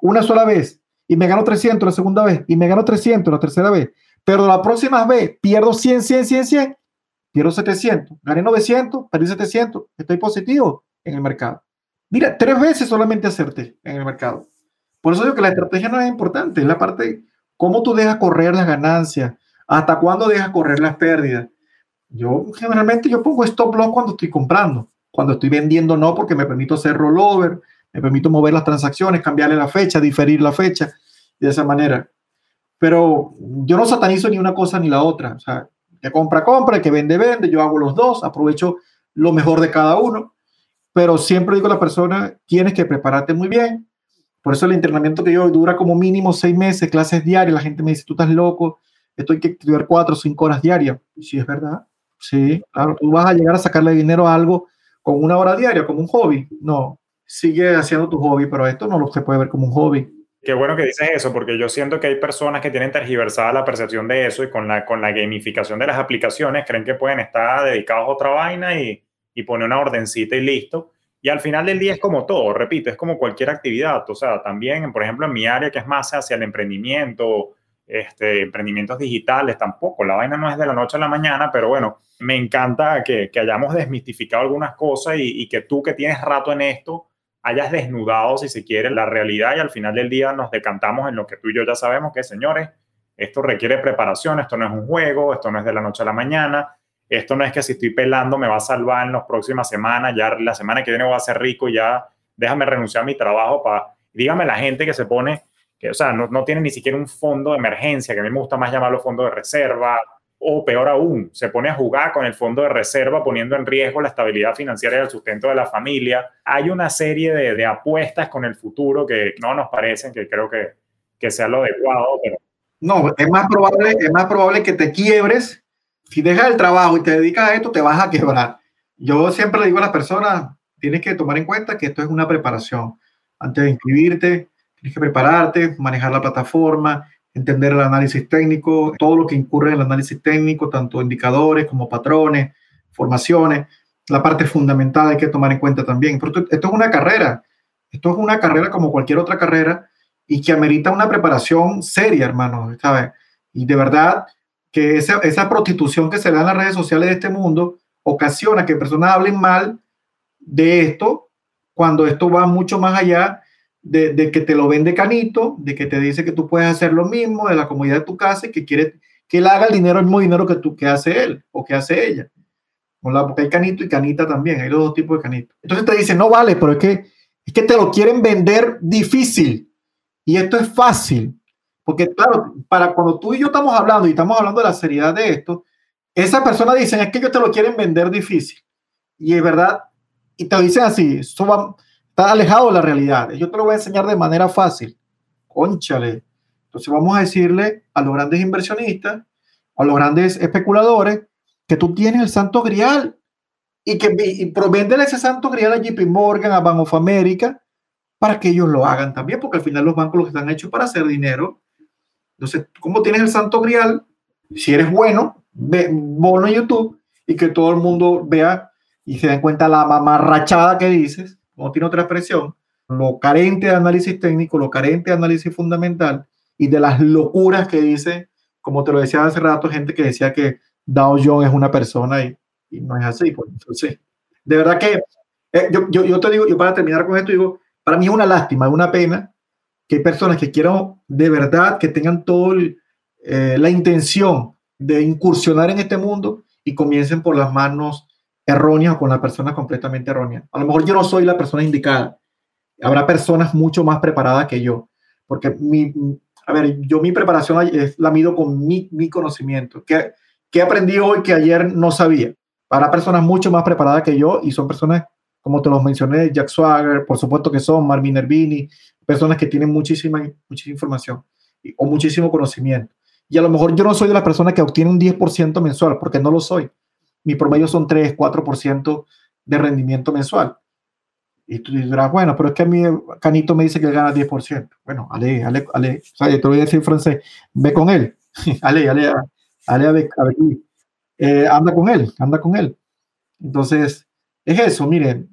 S1: una sola vez y me gano 300 la segunda vez y me gano 300 la tercera vez, pero la próxima vez pierdo 100, 100, 100, 100, pierdo 700, gané 900, perdí 700, estoy positivo en el mercado. Mira, tres veces solamente acerté en el mercado. Por eso digo que la estrategia no es importante, es la parte, cómo tú dejas correr las ganancias, hasta cuándo dejas correr las pérdidas. Yo generalmente yo pongo stop loss cuando estoy comprando, cuando estoy vendiendo no, porque me permito hacer rollover, me permito mover las transacciones, cambiarle la fecha, diferir la fecha, de esa manera. Pero yo no satanizo ni una cosa ni la otra. O sea, que compra, compra, que vende, vende, yo hago los dos, aprovecho lo mejor de cada uno, pero siempre digo a la persona, tienes que prepararte muy bien. Por eso el entrenamiento que yo dura como mínimo seis meses, clases diarias, la gente me dice, tú estás loco, esto hay que estudiar cuatro o cinco horas diarias. Y si es verdad, Sí, claro, tú vas a llegar a sacarle dinero a algo con una hora diaria, como un hobby. No, sigue haciendo tu hobby, pero esto no lo se puede ver como un hobby.
S2: Qué bueno que dices eso, porque yo siento que hay personas que tienen tergiversada la percepción de eso y con la, con la gamificación de las aplicaciones creen que pueden estar dedicados a otra vaina y, y poner una ordencita y listo. Y al final del día es como todo, repito, es como cualquier actividad. O sea, también, por ejemplo, en mi área que es más hacia el emprendimiento, este, emprendimientos digitales tampoco. La vaina no es de la noche a la mañana, pero bueno, me encanta que, hayamos desmistificado algunas cosas y, que tú que tienes rato en esto hayas desnudado, si se quiere, la realidad y al final del día nos decantamos en lo que tú y yo ya sabemos que, señores, esto requiere preparación, esto no es un juego, esto no es de la noche a la mañana, esto no es que si estoy pelando me va a salvar en las próximas semanas, ya la semana que viene voy a ser rico, ya déjame renunciar a mi trabajo para, dígame la gente que se pone que, o sea, no, no tiene ni siquiera un fondo de emergencia, que a mí me gusta más llamarlo fondo de reserva, o peor aún, se pone a jugar con el fondo de reserva poniendo en riesgo la estabilidad financiera y el sustento de la familia. Hay una serie de, apuestas con el futuro que no nos parecen, que creo que, que sea lo adecuado, pero...
S1: No, es más probable, es más probable que te quiebres. Si dejas el trabajo y te dedicas a esto, te vas a quebrar. Yo siempre le digo a las personas, tienes que tomar en cuenta que esto es una preparación. Antes de inscribirte, Tienes que prepararte, manejar la plataforma, entender el análisis técnico, todo lo que incurre en el análisis técnico, tanto indicadores como patrones, formaciones. La parte fundamental hay que tomar en cuenta también. Pero esto es una carrera. Esto es una carrera como cualquier otra carrera y que amerita una preparación seria, hermano, ¿sabes? Y de verdad que esa prostitución que se da en las redes sociales de este mundo ocasiona que personas hablen mal de esto cuando esto va mucho más allá de, que te lo vende Canito, de que te dice que tú puedes hacer lo mismo de la comodidad de tu casa y que quiere que él haga el dinero, el mismo dinero que, tú, que hace él o que hace ella. Porque hay Canito y Canita también, hay los dos tipos de Canito. Entonces te dice, no vale, pero es que, es que te lo quieren vender difícil. Y esto es fácil. Porque claro, para cuando tú y yo estamos hablando y estamos hablando de la seriedad de esto, esa persona dice, es que ellos te lo quieren vender difícil. Y es verdad, y te dicen así, eso va, Está alejado de la realidad. Yo te lo voy a enseñar de manera fácil. Conchale. Entonces vamos a decirle a los grandes inversionistas, a los grandes especuladores, que tú tienes el santo grial y que y ese santo grial a JP Morgan, a Bank of America, para que ellos lo hagan también, porque al final los bancos los están hechos para hacer dinero. Entonces, ¿cómo tienes el santo grial? Si eres bueno, ve bono en YouTube y que todo el mundo vea y se den cuenta la mamarrachada que dices no tiene otra expresión, lo carente de análisis técnico, lo carente de análisis fundamental y de las locuras que dice, como te lo decía hace rato, gente que decía que Dow Jones es una persona y, no es así. Pues. Entonces, de verdad que eh, yo, yo, yo, te digo, yo para terminar con esto, digo, para mí es una lástima, es una pena que hay personas que quieran de verdad, que tengan todo el, eh, la intención de incursionar en este mundo y comiencen por las manos erróneas o con las personas completamente erróneas. A lo mejor yo no soy la persona indicada. Habrá personas mucho más preparadas que yo, porque mi, a ver, yo mi preparación es, la mido con mi, mi conocimiento. ¿Qué, ¿Qué aprendí hoy que ayer no sabía? Habrá personas mucho más preparadas que yo y son personas, como te los mencioné, Jack Swagger, por supuesto que son, Marvin Nervini, personas que tienen muchísima, muchísima información o muchísimo conocimiento. Y a lo mejor yo no soy de las personas que obtienen un 10% mensual, porque no lo soy. Mi promedio son 3, 4% de rendimiento mensual. Y tú dirás, bueno, pero es que a mí Canito me dice que gana 10%. Bueno, ale, ale, ale, o sea, te voy a decir en francés, ve con él. ale, ale, ale, ale, eh, anda con él, anda con él. Entonces, es eso, miren,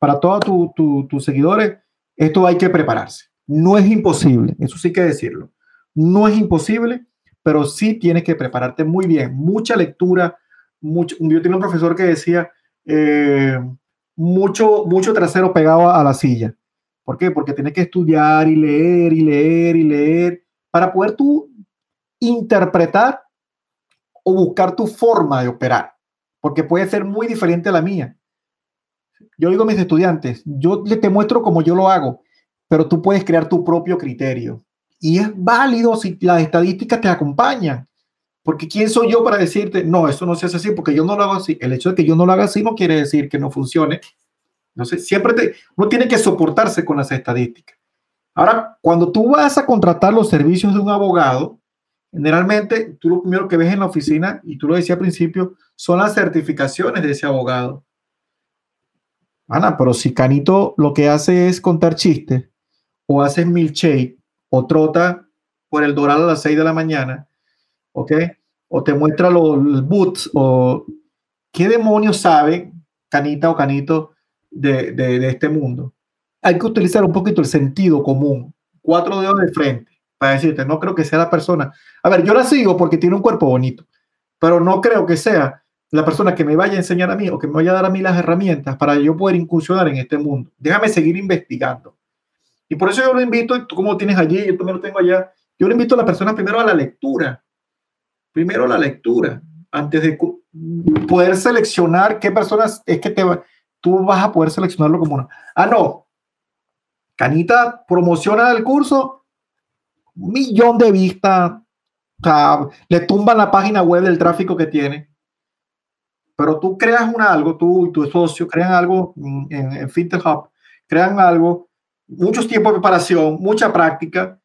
S1: para todos tus seguidores, esto hay que prepararse. No es imposible, eso sí que decirlo. No es imposible, pero sí tienes que prepararte muy bien. Mucha lectura. Mucho, yo tenía un profesor que decía eh, mucho, mucho trasero pegado a la silla. ¿Por qué? Porque tienes que estudiar y leer y leer y leer para poder tú interpretar o buscar tu forma de operar, porque puede ser muy diferente a la mía. Yo digo a mis estudiantes, yo te muestro cómo yo lo hago, pero tú puedes crear tu propio criterio. Y es válido si las estadísticas te acompañan. Porque ¿quién soy yo para decirte, no, eso no se hace así porque yo no lo hago así? El hecho de que yo no lo haga así no quiere decir que no funcione. No sé, siempre te, uno tiene que soportarse con las estadísticas. Ahora, cuando tú vas a contratar los servicios de un abogado, generalmente tú lo primero que ves en la oficina, y tú lo decías al principio, son las certificaciones de ese abogado. Ana, pero si Canito lo que hace es contar chistes o hace milkshake o trota por el Doral a las 6 de la mañana, ¿ok? O te muestra los boots, o qué demonios sabe Canita o Canito de, de, este mundo. Hay que utilizar un poquito el sentido común, cuatro dedos de frente, para decirte, no creo que sea la persona. A ver, yo la sigo porque tiene un cuerpo bonito, pero no creo que sea la persona que me vaya a enseñar a mí o que me vaya a dar a mí las herramientas para yo poder incursionar en este mundo. Déjame seguir investigando. Y por eso yo lo invito, tú como tienes allí, yo también lo tengo allá, yo le invito a la persona primero a la lectura. Primero la lectura, antes de poder seleccionar qué personas es que te tú vas a poder seleccionarlo como una. Ah, no. Canita promociona el curso, millón de vistas, le tumban la página web del tráfico que tiene. Pero tú creas un algo, tú y tu socio crean algo en, en FinTech Hub, crean algo muchos tiempos de preparación, mucha práctica,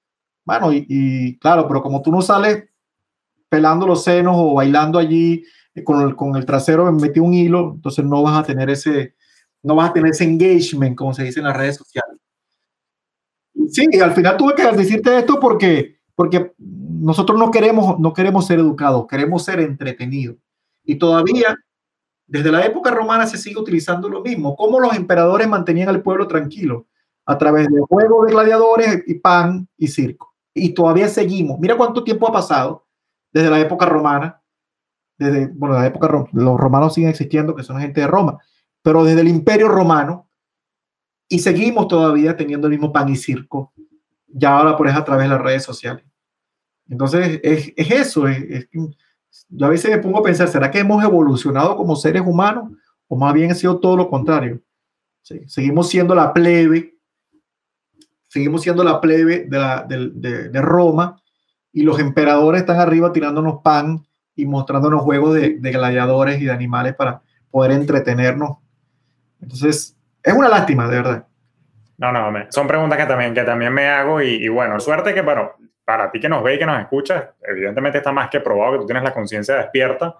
S1: bueno, y, claro, pero como tú no sales pelando los senos o bailando allí eh, con el, con el trasero metido un hilo, entonces no vas a tener ese, no vas a tener ese engagement, como se dice en las redes sociales. Sí, al final tuve que decirte esto porque, porque nosotros no queremos, no queremos ser educados, queremos ser entretenidos. Y todavía, desde la época romana se sigue utilizando lo mismo. ¿Cómo los emperadores mantenían al pueblo tranquilo? a través de juegos de gladiadores y pan y circo. Y todavía seguimos. Mira cuánto tiempo ha pasado desde la época romana. Desde, bueno, la época los romanos siguen existiendo, que son gente de Roma, pero desde el imperio romano y seguimos todavía teniendo el mismo pan y circo. Ya ahora por eso a través de las redes sociales. Entonces, es, es eso. Es, yo a veces me pongo a pensar, ¿será que hemos evolucionado como seres humanos o más bien ha sido todo lo contrario? Seguimos siendo la plebe seguimos siendo la plebe de, de, Roma y los emperadores están arriba tirándonos pan y mostrándonos juegos de, gladiadores y de animales para poder entretenernos. Entonces, es una lástima, de verdad.
S2: No, no, son preguntas que también, que también me hago y, bueno, suerte que bueno, para ti que nos ve y que nos escucha, evidentemente está más que probado que tú tienes la conciencia despierta,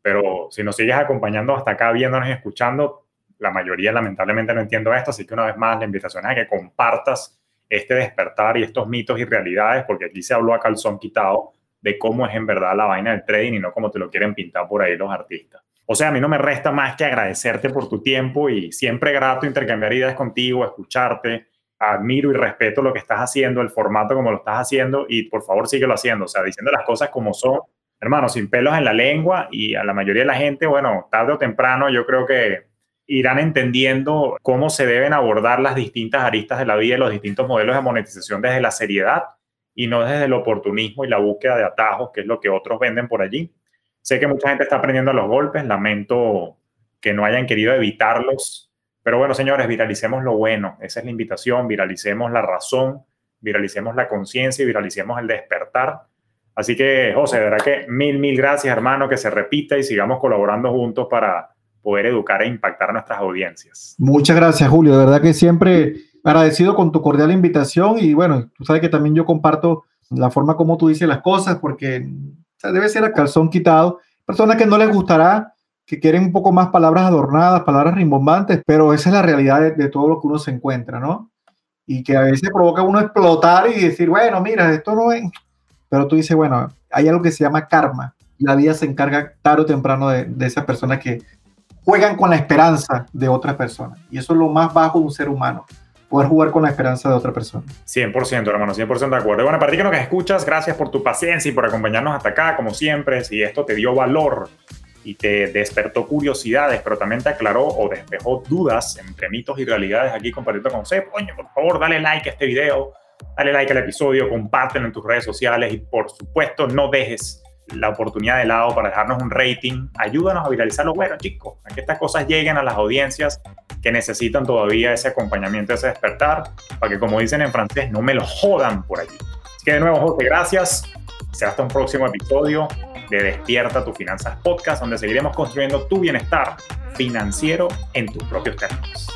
S2: pero si nos sigues acompañando hasta acá, viéndonos y escuchando, la mayoría lamentablemente no entiendo esto, así que una vez más la invitación es a que compartas este despertar y estos mitos y realidades, porque aquí se habló a calzón quitado de cómo es en verdad la vaina del trading y no como te lo quieren pintar por ahí los artistas. O sea, a mí no me resta más que agradecerte por tu tiempo y siempre grato intercambiar ideas contigo, escucharte. Admiro y respeto lo que estás haciendo, el formato como lo estás haciendo y por favor síguelo haciendo, o sea, diciendo las cosas como son, hermano, sin pelos en la lengua y a la mayoría de la gente, bueno, tarde o temprano yo creo que irán entendiendo cómo se deben abordar las distintas aristas de la vida y los distintos modelos de monetización desde la seriedad y no desde el oportunismo y la búsqueda de atajos, que es lo que otros venden por allí. Sé que mucha gente está aprendiendo los golpes, lamento que no hayan querido evitarlos, pero bueno, señores, viralicemos lo bueno, esa es la invitación, viralicemos la razón, viralicemos la conciencia y viralicemos el despertar. Así que, José, de verdad que mil, mil gracias, hermano, que se repita y sigamos colaborando juntos para poder educar e impactar a nuestras audiencias.
S1: Muchas gracias, Julio. De verdad que siempre agradecido con tu cordial invitación y bueno, tú sabes que también yo comparto la forma como tú dices las cosas porque debe ser a calzón quitado. Personas que no les gustará, que quieren un poco más palabras adornadas, palabras rimbombantes, pero esa es la realidad de, todo lo que uno se encuentra, ¿no? Y que a veces provoca uno explotar y decir, bueno, mira, esto no es... Pero tú dices, bueno, hay algo que se llama karma. La vida se encarga tarde o temprano de, de esas personas que juegan con la esperanza de otra persona. Y eso es lo más bajo de un ser humano poder jugar con la esperanza de otra persona.
S2: 100%, hermano, 100% de acuerdo. Bueno, para ti que nos escuchas, gracias por tu paciencia y por acompañarnos hasta acá, como siempre. Si esto te dio valor y te despertó curiosidades, pero también te aclaró o despejó dudas entre mitos y realidades aquí compartiendo con C, coño, por favor, dale like a este video, dale like al episodio, compártelo en tus redes sociales y por supuesto no dejes la oportunidad de lado para dejarnos un rating. Ayúdanos a viralizarlo. Bueno, chicos, a que estas cosas lleguen a las audiencias que necesitan todavía ese acompañamiento, ese despertar, para que, como dicen en francés, no me lo jodan por allí. Así que de nuevo, José, gracias. Será hasta un próximo episodio de Despierta tu Finanzas Podcast, donde seguiremos construyendo tu bienestar financiero en tus propios términos.